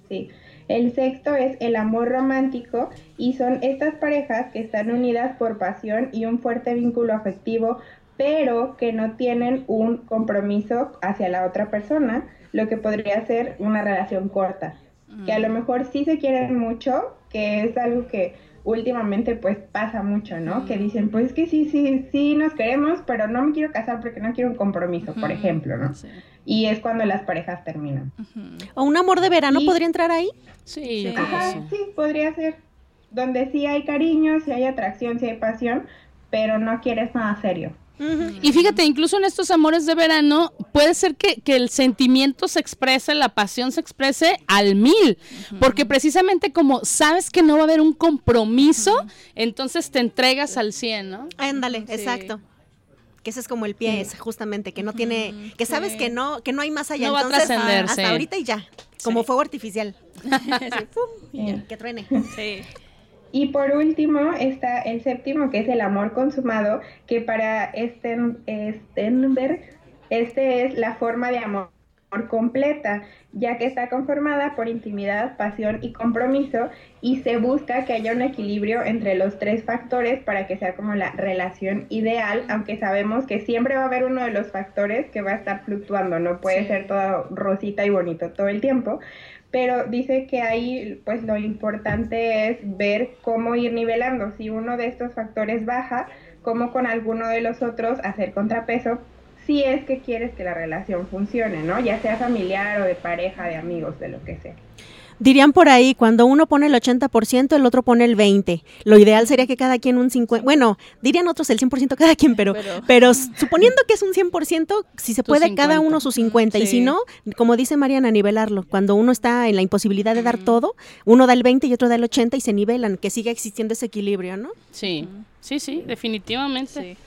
sí. El sexto es el amor romántico y son estas parejas que están unidas por pasión y un fuerte vínculo afectivo, pero que no tienen un compromiso hacia la otra persona, lo que podría ser una relación corta, que a lo mejor sí se quieren mucho, que es algo que últimamente pues pasa mucho, ¿no? Que dicen, pues que sí, sí, sí nos queremos, pero no me quiero casar porque no quiero un compromiso, por ejemplo, ¿no? Sí. Y es cuando las parejas terminan. O un amor de verano Y- podría entrar ahí. Sí, yo Sí. Ajá, sí. sí, podría ser. Donde sí hay cariño, sí hay atracción, sí hay pasión, pero no quieres nada serio. Y fíjate, incluso en estos amores de verano, puede ser que, que el sentimiento se exprese, la pasión se exprese al mil, porque precisamente como sabes que no va a haber un compromiso, entonces te entregas al 100, ¿no? Ándale, Sí. exacto. Que ese es como el pie, justamente, que no tiene, que sabes sí. que no, que no hay más allá. No va a Entonces, trascender, hasta sí. ahorita y ya. Como fuego artificial. (laughs) Sí, pum, y ya. Que truene. Sí. Y por último está el séptimo, que es el amor consumado, que para Sten- Stenberg, este es la forma de amor completa, ya que está conformada por intimidad, pasión y compromiso, y se busca que haya un equilibrio entre los tres factores para que sea como la relación ideal, aunque sabemos que siempre va a haber uno de los factores que va a estar fluctuando, no puede Sí. ser todo rosita y bonito todo el tiempo, pero dice que ahí pues lo importante es ver cómo ir nivelando. Si uno de estos factores baja, cómo con alguno de los otros hacer contrapeso si es que quieres que la relación funcione, ¿no? Ya sea familiar o de pareja, de amigos, de lo que sea. Dirían por ahí, cuando uno pone el 80%, el otro pone el 20%. Lo ideal sería que cada quien un 50%, bueno, dirían otros el 100% cada quien, pero, (laughs) pero, suponiendo que es un 100%, si se puede, cada uno su 50%. Y si no, como dice Mariana, nivelarlo. Cuando uno está en la imposibilidad de dar todo, uno da el 20 y otro da el 80 y se nivelan, que siga existiendo ese equilibrio, ¿no? Sí, sí, sí, definitivamente.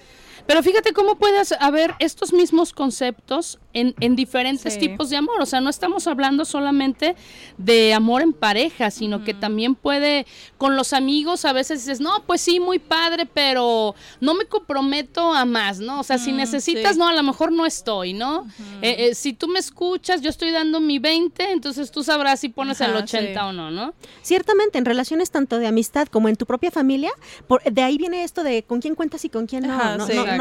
Pero fíjate cómo puedes haber estos mismos conceptos en, en diferentes tipos de amor. O sea, no estamos hablando solamente de amor en pareja, sino que también puede, con los amigos a veces dices, no, pues sí, muy padre, pero no me comprometo a más, ¿no? O sea, si necesitas, no, a lo mejor no estoy, ¿no? Eh, eh, si tú me escuchas, yo estoy dando mi 20, entonces tú sabrás si pones el 80 o no, ¿no? Ciertamente, en relaciones tanto de amistad como en tu propia familia, por, de ahí viene esto de con quién cuentas y con quién no, no, no,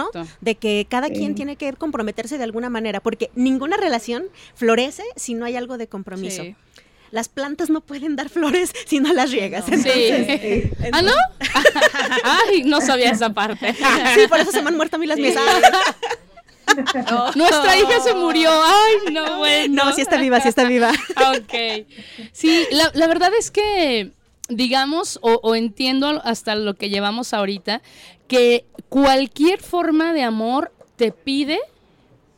De que cada quien tiene que comprometerse de alguna manera, porque ninguna relación florece si no hay algo de compromiso. Las plantas no pueden dar flores si no las riegas. sí. (laughs) ¿Ah, no? (laughs) Ay, no sabía esa parte. (laughs) sí, por eso se me han muerto a mí las mesas. Nuestra hija se murió. Ay, no, bueno. No, sí está viva, sí está viva. ok. Sí, la, verdad es que, digamos, o, entiendo hasta lo que llevamos ahorita, que cualquier forma de amor te pide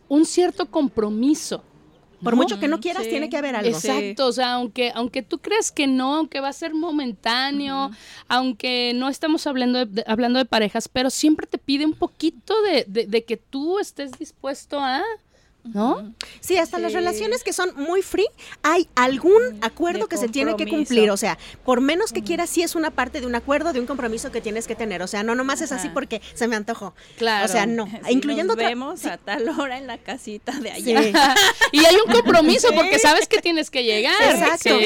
un cierto compromiso. Por mucho que no quieras, tiene que haber algo. Exacto, o sea, aunque, aunque tú creas que no, aunque va a ser momentáneo, aunque no estamos hablando de, hablando de parejas, pero siempre te pide un poquito de, de que tú estés dispuesto a ¿no? Sí, hasta las relaciones que son muy free, hay algún acuerdo que se tiene que cumplir. O sea, por menos que quieras, sí es una parte de un acuerdo, de un compromiso que tienes que tener. O sea, no nomás es así porque se me antojó. Claro. O sea, no. (laughs) incluyendo nos vemos a tal hora en la casita de allá. (laughs) y hay un compromiso porque sabes que tienes que llegar. Exacto.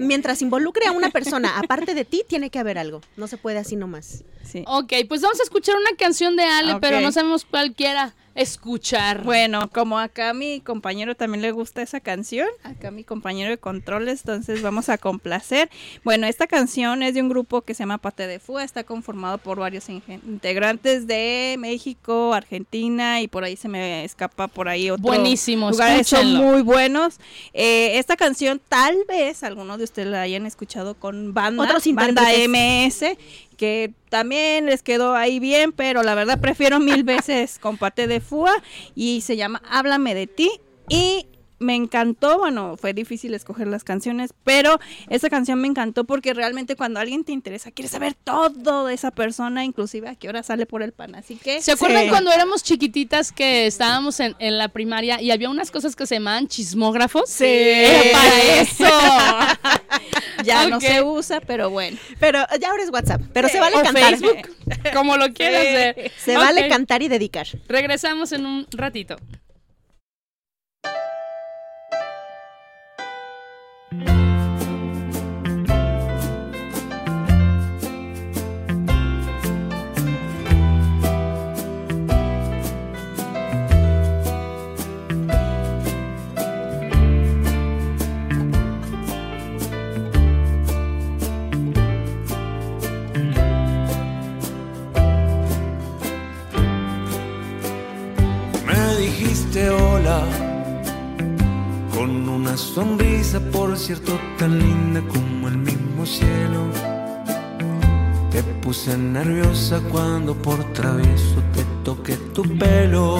mientras involucre a una persona aparte de ti, tiene que haber algo. No se puede así nomás. Sí. Ok, pues vamos a escuchar una canción de Ale, pero no sabemos cualquiera escuchar. Bueno, como acá a mi compañero también le gusta esa canción, acá mi compañero de controles, entonces vamos a complacer. Bueno, esta canción es de un grupo que se llama Pate de Fua, está conformado por varios integrantes de México, Argentina y por ahí se me escapa por ahí otro Buenísimo, lugares son muy buenos. Eh, esta canción tal vez algunos de ustedes la hayan escuchado con banda, Otros banda MS que también les quedó ahí bien, pero la verdad prefiero mil (laughs) veces Compate de Fua y se llama Háblame de ti y me encantó, bueno, fue difícil escoger las canciones, pero esa canción me encantó porque realmente cuando alguien te interesa, quieres saber todo de esa persona, inclusive a qué hora sale por el pan, así que... ¿Se acuerdan cuando éramos chiquititas que estábamos en, la primaria y había unas cosas que se llamaban chismógrafos? Sí. para eso. (laughs) ya no se usa, pero bueno. Pero ya ahora es WhatsApp, pero se vale cantar. Facebook, (laughs) como lo quieras hacer. Se vale cantar y dedicar. Regresamos en un ratito. Sonrisa, tan linda como el mismo cielo. Te puse nerviosa cuando por travieso te toqué tu pelo.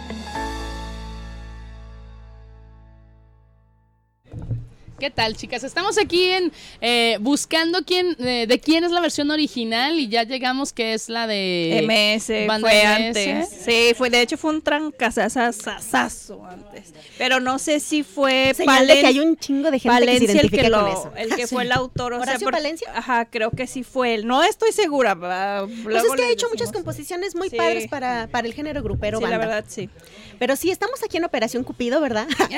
¿Qué tal, chicas? Estamos aquí en eh, buscando quién eh, de quién es la versión original y ya llegamos que es la de MS Banda fue MS. antes. Sí, fue de hecho fue un trancazazazazo antes. Pero no sé si fue Señal de que Palen- hay un chingo de gente que se el identifica que, con lo- eso. el que fue el autor. O sea, ¿Horacio por- Valencia? Ajá, creo que sí fue él. No estoy segura. Pues es que ha hecho muchas composiciones muy Sí. padres para, para el género grupero Sí, la verdad, sí. Pero sí, estamos aquí en Operación Cupido, ¿verdad? (laughs)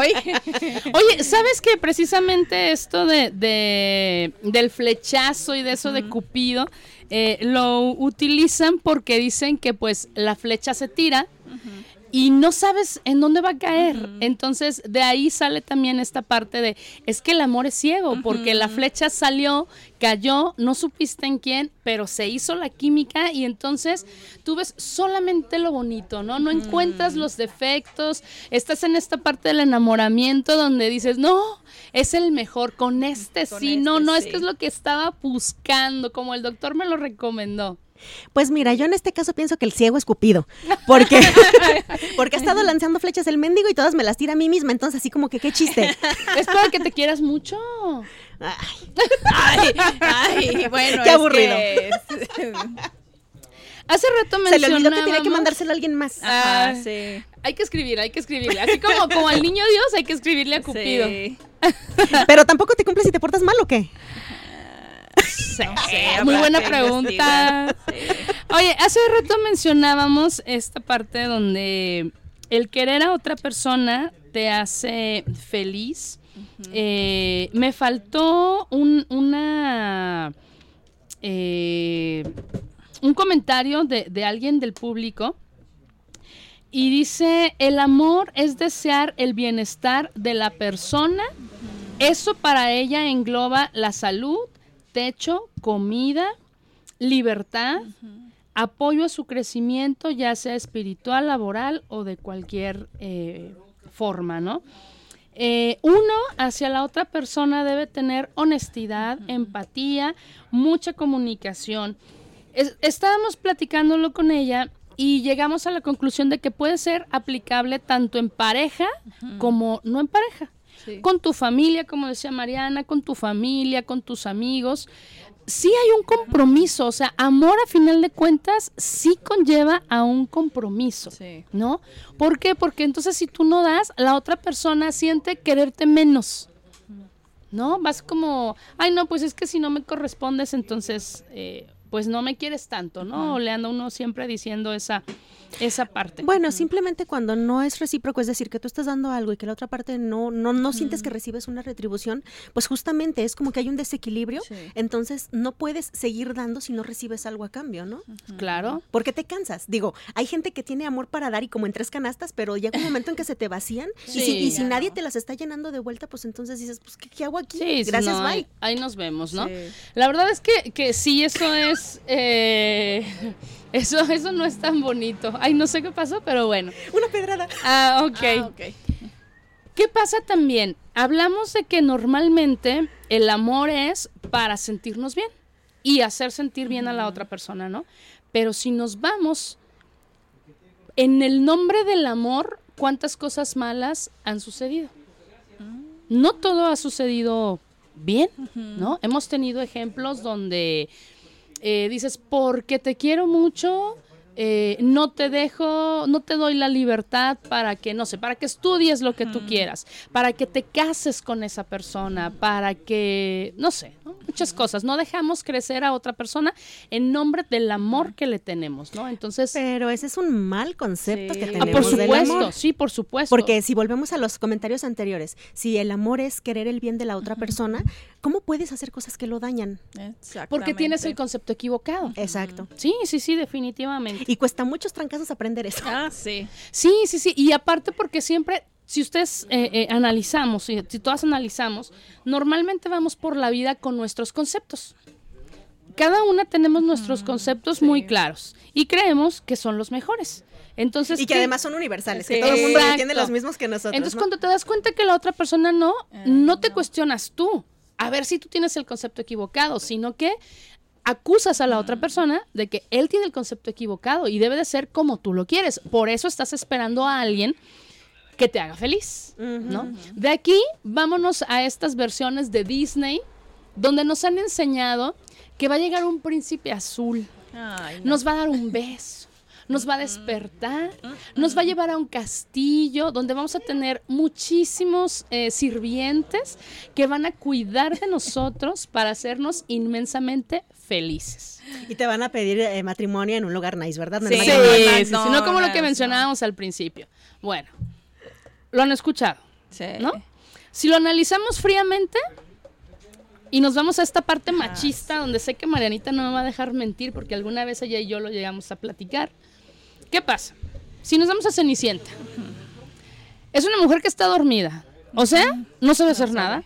Hoy. (laughs) Oye, ¿sabes que precisamente esto de, de- del flechazo y de eso de Cupido eh, lo utilizan porque dicen que pues la flecha se tira y no sabes en dónde va a caer. Entonces, de ahí sale también esta parte de, es que el amor es ciego, porque la flecha salió, cayó, no supiste en quién, pero se hizo la química y entonces tú ves solamente lo bonito, ¿no? No encuentras los defectos, estás en esta parte del enamoramiento donde dices, no, es el mejor, con este Con sí, no, este no, sí. este es lo que estaba buscando, como el doctor me lo recomendó. Pues mira, yo en este caso pienso que el ciego es Cupido. Porque, (laughs) porque ha estado lanzando flechas el mendigo y todas me las tira a mí misma. Entonces, así como que qué chiste. (laughs) Es para que te quieras mucho. Ay, Ay, ay, bueno. Qué es aburrido. que- Hace rato se le olvidó que tenía que mencionábamos- mandárselo a alguien más. Ajá, Ah, sí. Hay que escribir, hay que escribirle. Así como, como al niño Dios hay que escribirle a Cupido. Sí. Pero tampoco te cumple si te portas mal o qué. Sí, sé, muy buena pregunta. Oye, hace rato mencionábamos esta parte donde el querer a otra persona te hace feliz. Eh, me faltó un, una eh, un comentario de, de alguien del público y dice, el amor es desear el bienestar de la persona. Eso para ella engloba la salud, techo, comida, libertad, apoyo a su crecimiento, ya sea espiritual, laboral o de cualquier eh, forma, ¿no? Eh, uno hacia la otra persona debe tener honestidad, empatía, mucha comunicación. Es- estábamos platicándolo con ella y llegamos a la conclusión de que puede ser aplicable tanto en pareja como no en pareja. Sí. Con tu familia, como decía Mariana, con tu familia, con tus amigos. Sí hay un compromiso, o sea, amor a final de cuentas sí conlleva a un compromiso. Sí. ¿no? ¿Por qué? Porque entonces si tú no das, la otra persona siente quererte menos. ¿No? Vas como, ay, no, pues es que si no me correspondes, entonces, eh, pues no me quieres tanto, ¿no? O le anda uno siempre diciendo esa, esa parte. Bueno, simplemente cuando no es recíproco, es decir, que tú estás dando algo y que la otra parte no, no, no sientes que recibes una retribución, pues justamente es como que hay un desequilibrio, Sí. entonces no puedes seguir dando si no recibes algo a cambio, ¿no? Claro. Porque te cansas. Digo, hay gente que tiene amor para dar y como en tres canastas, pero llega un momento en que se te vacían (laughs) y si, Sí. y si nadie te las está llenando de vuelta, pues entonces dices, pues, ¿qué, qué hago aquí? Sí, Gracias, no, bye. ahí, ahí nos vemos, ¿no? Sí. La verdad es que, que sí, eso es, eh, (laughs) eso, eso no es tan bonito. Ay, no sé qué pasó, pero bueno. Una pedrada. Ah, ok. Ah, ok. ¿Qué pasa también? Hablamos de que normalmente el amor es para sentirnos bien y hacer sentir bien a la otra persona, ¿no? Pero si nos vamos en el nombre del amor, ¿cuántas cosas malas han sucedido? No todo ha sucedido bien, ¿no? Hemos tenido ejemplos donde eh, dices, porque te quiero mucho, eh, no te dejo, no te doy la libertad para que, no sé, para que estudies lo que tú quieras, para que te cases con esa persona, para que, no sé, ¿no? muchas cosas. No dejamos crecer a otra persona en nombre del amor que le tenemos, ¿no? Entonces, Pero ese es un mal concepto Sí. que tenemos ah, por del supuesto, amor. sí, por supuesto. Porque si volvemos a los comentarios anteriores, si el amor es querer el bien de la otra persona, ¿cómo puedes hacer cosas que lo dañan? porque tienes el concepto equivocado. Exacto. Sí, sí, sí, definitivamente. Y cuesta muchos trancazos aprender eso. Ah, sí. Sí, sí, sí. Y aparte porque siempre, si ustedes eh, eh, analizamos, si, si todas analizamos, normalmente vamos por la vida con nuestros conceptos. cada una tenemos nuestros conceptos muy claros y creemos que son los mejores. Entonces, Y que ¿qué- además son universales, que todo el mundo tiene los mismos que nosotros. Entonces, ¿no? cuando te das cuenta que la otra persona no, no te cuestionas tú. A ver si tú tienes el concepto equivocado, sino que acusas a la otra persona de que él tiene el concepto equivocado y debe de ser como tú lo quieres. Por eso estás esperando a alguien que te haga feliz, ¿no? De aquí vámonos a estas versiones de Disney donde nos han enseñado que va a llegar un príncipe azul Ay, no. nos va a dar un beso, nos va a despertar, nos va a llevar a un castillo donde vamos a tener muchísimos eh, sirvientes que van a cuidar de nosotros para hacernos inmensamente felices. Y te van a pedir eh, matrimonio en un lugar nice, ¿verdad? El Sí. Sí, sí, sí, no como lo que mencionábamos al principio. Bueno, lo han escuchado, Sí. ¿no? Si lo analizamos fríamente y nos vamos a esta parte machista donde sé que Marianita no me va a dejar mentir porque alguna vez ella y yo lo llegamos a platicar. ¿Qué pasa? Si nos vamos a Cenicienta, es una mujer que está dormida, o sea, no sabe hacer nada.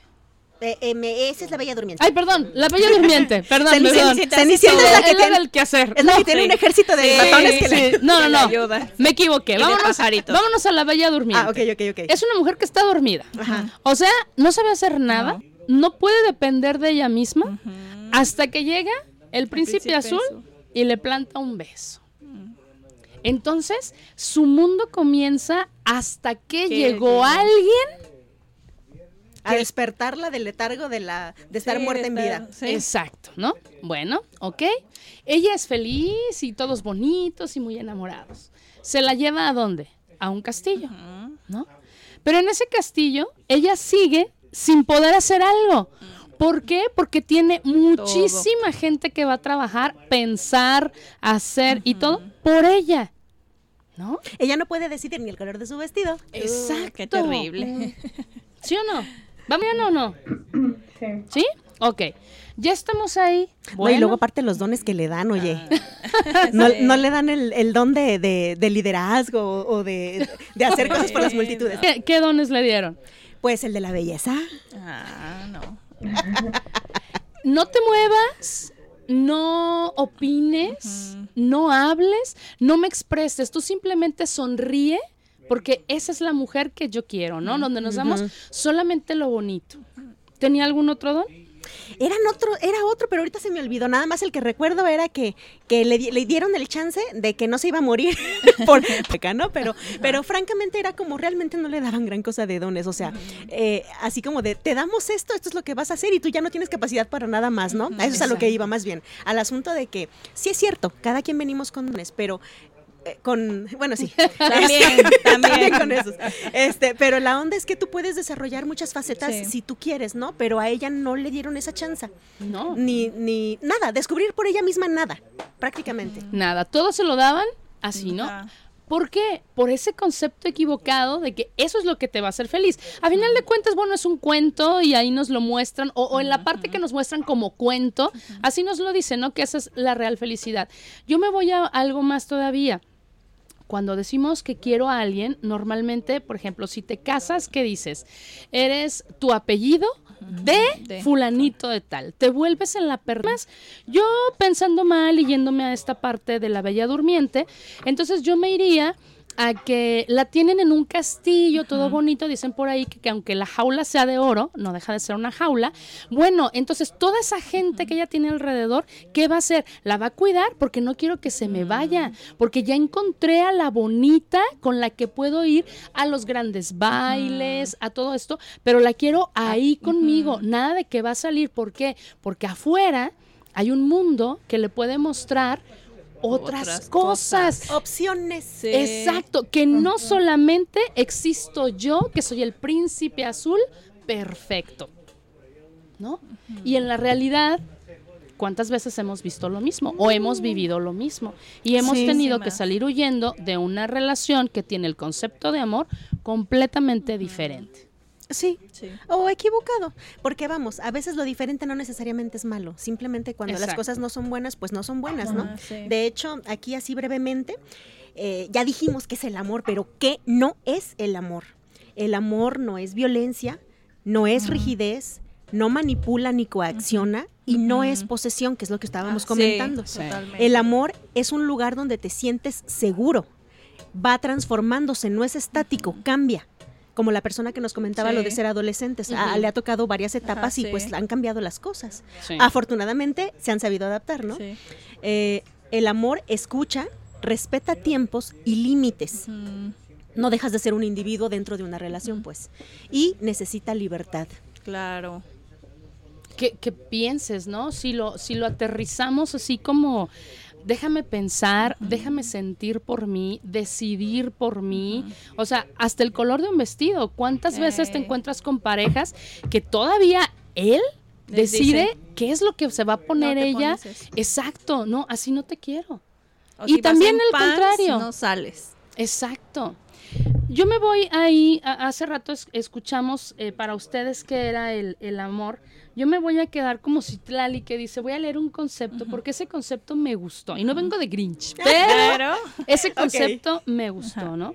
Eh, eh, esa es la bella durmiente. Ay, perdón, la bella durmiente, perdón, Cenicienta- perdón. Cenicienta es la que la tiene- del quehacer. es la que No, tiene un ejército de Sí, ratones que sí. le- No, no, no. ayuda. Me equivoqué. Vámonos, vámonos a la bella durmiente. Ah, ok, ok, ok. Es una mujer que está dormida. O sea, no sabe hacer nada, no, puede depender de ella misma hasta que llega el príncipe, príncipe azul, azul. y le planta un beso. Entonces, su mundo comienza hasta que llegó alguien. A despertarla del letargo de la de estar Sí, muerta en vida. Sí. Exacto, ¿no? Bueno, ok. Ella es feliz y todos bonitos y muy enamorados. ¿Se la lleva a dónde? A un castillo, ¿no? Pero en ese castillo ella sigue sin poder hacer algo. ¿Por qué? Porque tiene muchísima gente que va a trabajar, pensar, hacer y todo por ella. ¿No? Ella no puede decidir ni el color de su vestido. Exacto. Qué terrible. ¿Sí o no? ¿Vamos bien o no? Sí. ¿Sí? Ok. Ya estamos ahí. No, y Bueno. luego aparte los dones que le dan, oye. (laughs) No, no le dan el, el don de, de- de liderazgo o o de, de hacer cosas por las multitudes. ¿Qué, qué dones le dieron? Pues el de la belleza. Ah, no. No te muevas, no opines, no hables, no me expreses. Tú simplemente sonríe porque esa es la mujer que yo quiero, ¿no? Donde nos damos solamente lo bonito. ¿Tenía algún otro don? Eran otro, era otro, pero ahorita se me olvidó. Nada más el que recuerdo era que, que le, le dieron el chance de que no se iba a morir (laughs) por acá, ¿no? Pero, pero francamente era como realmente no le daban gran cosa de dones. O sea, eh, así como de te damos esto, esto es lo que vas a hacer y tú ya no tienes capacidad para nada más, ¿no? A eso es a lo que iba más bien. Al asunto de que sí es cierto, cada quien venimos con dones, pero eh, con, bueno, sí. (laughs) También, (laughs) Este, también. con esos. Este, pero la onda es que tú puedes desarrollar muchas facetas Sí. si tú quieres, ¿no? Pero a ella no le dieron esa chance. No. Ni, ni nada, descubrir por ella misma nada, prácticamente. Nada, todo se lo daban así, ¿no? ¿Por qué? Por ese concepto equivocado de que eso es lo que te va a hacer feliz. A final de cuentas, bueno, es un cuento y ahí nos lo muestran, o, o en la parte que nos muestran como cuento, así nos lo dicen, ¿no? Que esa es la real felicidad. Yo me voy a algo más todavía. Cuando decimos que quiero a alguien, normalmente, por ejemplo, si te casas, ¿qué dices? Eres tu apellido de, De. fulanito de tal. Te vuelves en la persona. Yo pensando mal y yéndome a esta parte de la Bella Durmiente, entonces yo me iría a que la tienen en un castillo, todo bonito, dicen por ahí que, que aunque la jaula sea de oro, no deja de ser una jaula. Bueno, entonces toda esa gente que ella tiene alrededor, ¿qué va a hacer? La va a cuidar porque no quiero que se me vaya, porque ya encontré a la bonita con la que puedo ir a los grandes bailes, a todo esto, pero la quiero ahí conmigo, nada de que va a salir, ¿por qué? Porque afuera hay un mundo que le puede mostrar otras, Otras cosas. Opciones. Sí. Exacto, que no solamente existo yo, que soy el príncipe azul perfecto, ¿no? Y en la realidad, ¿cuántas veces hemos visto lo mismo o hemos vivido lo mismo? Y hemos Sí, tenido sí, que salir huyendo de una relación que tiene el concepto de amor completamente diferente. Sí. Sí. O equivocado. Porque vamos, a veces lo diferente no necesariamente es malo. Simplemente cuando las cosas no son buenas, pues no son buenas, ¿no? Sí. De hecho, aquí así brevemente, eh, ya dijimos que es el amor, pero ¿qué no es el amor? El amor no es violencia, no es rigidez, no manipula ni coacciona y no es posesión, que es lo que estábamos Ah, comentando. sí. El amor es un lugar donde te sientes seguro, va transformándose, no es estático, cambia. Como la persona que nos comentaba Sí. lo de ser adolescentes, a- le ha tocado varias etapas y sí. pues han cambiado las cosas. Sí. Afortunadamente se han sabido adaptar, ¿no? Sí. Eh, el amor escucha, respeta tiempos y límites. No dejas de ser un individuo dentro de una relación, pues. Y necesita libertad. claro. que, que pienses, ¿no? Si lo, si lo aterrizamos así como, déjame pensar, déjame sentir por mí, decidir por mí, o sea, hasta el color de un vestido. ¿Cuántas veces te encuentras con parejas que todavía él decide dice, qué es lo que se va a poner ella? Exacto, no, así no te quiero. O Y si también el pants, contrario. No sales. Exacto. Yo me voy ahí, a- hace rato es- escuchamos eh, para ustedes qué era el, el amor. Yo me voy a quedar como Citlali que dice, voy a leer un concepto porque ese concepto me gustó. Y no vengo de Grinch, (laughs) pero Pero ese concepto me gustó, ¿no?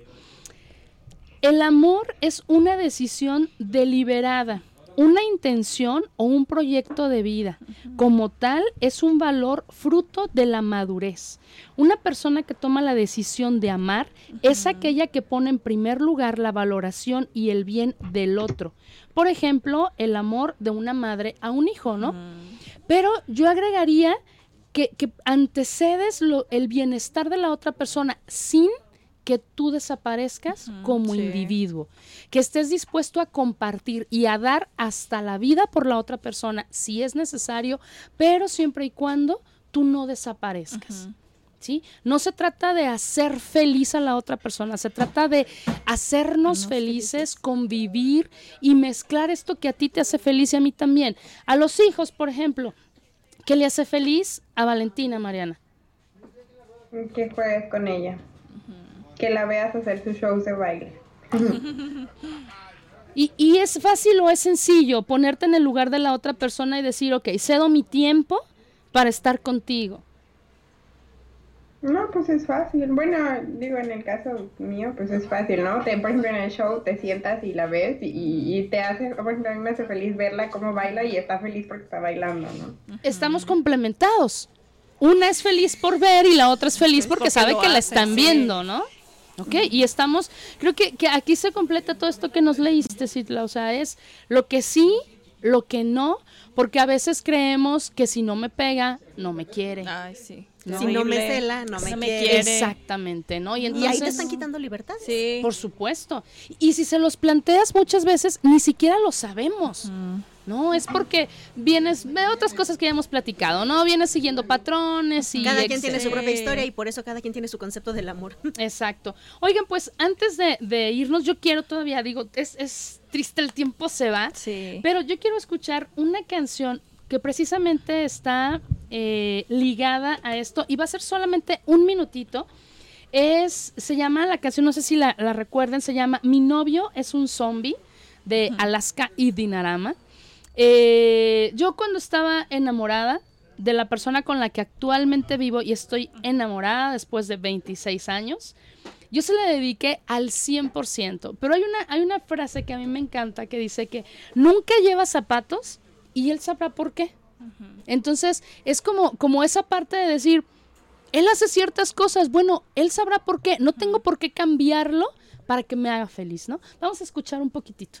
El amor es una decisión deliberada, una intención o un proyecto de vida. Como tal, es un valor fruto de la madurez. Una persona que toma la decisión de amar es aquella que pone en primer lugar la valoración y el bien del otro. Por ejemplo, el amor de una madre a un hijo, ¿no? Pero yo agregaría que, que antecedes lo- el bienestar de la otra persona sin que tú desaparezcas como sí. individuo, que estés dispuesto a compartir y a dar hasta la vida por la otra persona si es necesario, pero siempre y cuando tú no desaparezcas. ¿Sí? No se trata de hacer feliz a la otra persona, se trata de hacernos felices, convivir y mezclar esto que a ti te hace feliz y a mí también. A los hijos, por ejemplo, ¿qué le hace feliz a Valentina, Mariana? Que juegues con ella. Que la veas hacer sus shows de baile. Y, y es fácil o es sencillo ponerte en el lugar de la otra persona y decir, ok, cedo mi tiempo para estar contigo. No, pues es fácil. Bueno, digo, en el caso mío, pues es fácil, ¿no? Te, por ejemplo, en el show te sientas y la ves y, y te hace, por ejemplo, a mí me hace feliz verla cómo baila y está feliz porque está bailando, ¿no? Estamos complementados. Una es feliz por ver y la otra es feliz porque, porque sabe que la están sí. viendo, ¿no? Ok, y estamos, creo que, que aquí se completa todo esto que nos leíste, Citla, o sea, es lo que sí, lo que no, porque a veces creemos que si no me pega, no me quiere. Ay, sí. No. Si no me cela, no me, quiere. quiere. Exactamente, ¿no? Y Y entonces... ahí te están quitando libertad. Sí. Por supuesto. Y si se los planteas muchas veces, ni siquiera lo sabemos. No, es porque vienes, ve otras cosas que ya hemos platicado, ¿no? Vienes siguiendo patrones y... Cada quien tiene su propia historia y por eso cada quien tiene su concepto del amor. (laughs) Exacto. Oigan, pues antes de, de irnos, yo quiero todavía, digo, es, es triste, el tiempo se va, Sí. pero yo quiero escuchar una canción que precisamente está eh, ligada a esto y va a ser solamente un minutito. Es, se llama la canción, no sé si la, la recuerden, se llama Mi novio es un zombie de Alaska y Dinarama. Eh, yo cuando estaba enamorada de la persona con la que actualmente vivo y estoy enamorada después de 26 años, yo se la dediqué al 100%. Pero hay una, hay una frase que a mí me encanta que dice que nunca lleva zapatos y él sabrá por qué. Entonces es como, como esa parte de decir, él hace ciertas cosas, bueno, él sabrá por qué, no tengo por qué cambiarlo para que me haga feliz, ¿no? Vamos a escuchar un poquitito.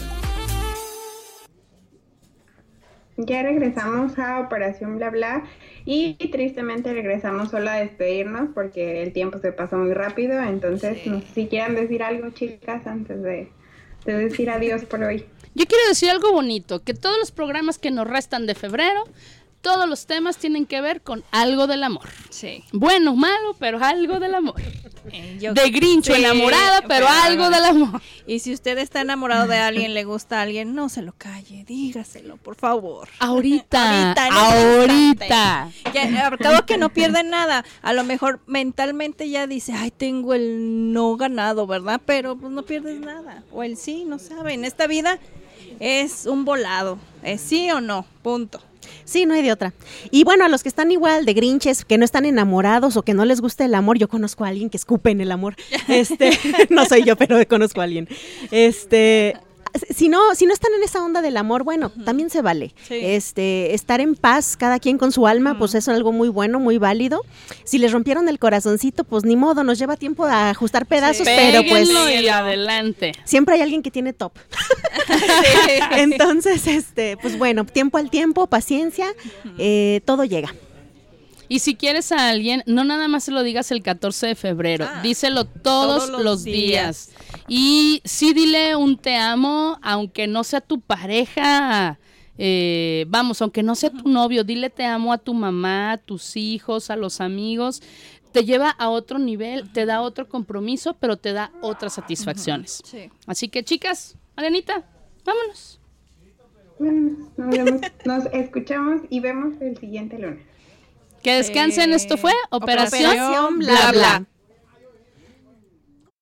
Ya regresamos a Operación Bla Bla y tristemente regresamos solo a despedirnos porque el tiempo se pasó muy rápido. Entonces, no sé si quieran decir algo, chicas, antes de, de decir adiós por hoy. Yo quiero decir algo bonito, que todos los programas que nos restan de febrero, todos los temas tienen que ver con algo del amor. Sí. Bueno, malo, pero algo del amor. (laughs) Eh, yo- De Grincho Sí, enamorada, pero algo del amor. Y si usted está enamorado de alguien, le gusta a alguien, no se lo calle, dígaselo, por favor. Ahorita, (laughs) Ahorita, este ahorita. Ya, cabo que no pierde nada. A lo mejor mentalmente ya dice, ay, tengo el no ganado, ¿verdad? Pero pues no pierdes nada. O el sí, no sabe. En esta vida es un volado. Es sí o no, punto. Sí, no hay de otra. Y bueno, a los que están igual de grinches, que no están enamorados o que no les gusta el amor, yo conozco a alguien que escupe en el amor. (laughs) Este, (laughs) no soy yo, pero conozco a alguien. Este, si no, si no están en esa onda del amor, bueno, también se vale. Sí. Este, estar en paz, cada quien con su alma, pues es algo muy bueno, muy válido. Si les rompieron el corazoncito, pues ni modo, nos lleva tiempo a ajustar pedazos, pero pues y adelante. siempre hay alguien que tiene top. (laughs) Entonces, este, pues bueno, tiempo al tiempo, paciencia, eh, todo llega. Y si quieres a alguien, no nada más se lo digas el 14 de febrero, Ah, díselo todos, todos los los días. días. Y sí dile un te amo, aunque no sea tu pareja, eh, vamos, aunque no sea tu novio, dile te amo a tu mamá, a tus hijos, a los amigos. Te lleva a otro nivel, te da otro compromiso, pero te da otras satisfacciones. Sí. Así que chicas, Marianita, vámonos. Bueno, nos, vemos- nos escuchamos y vemos el siguiente lunes. Que descansen, esto fue Operación, Operación Bla Bla Bla.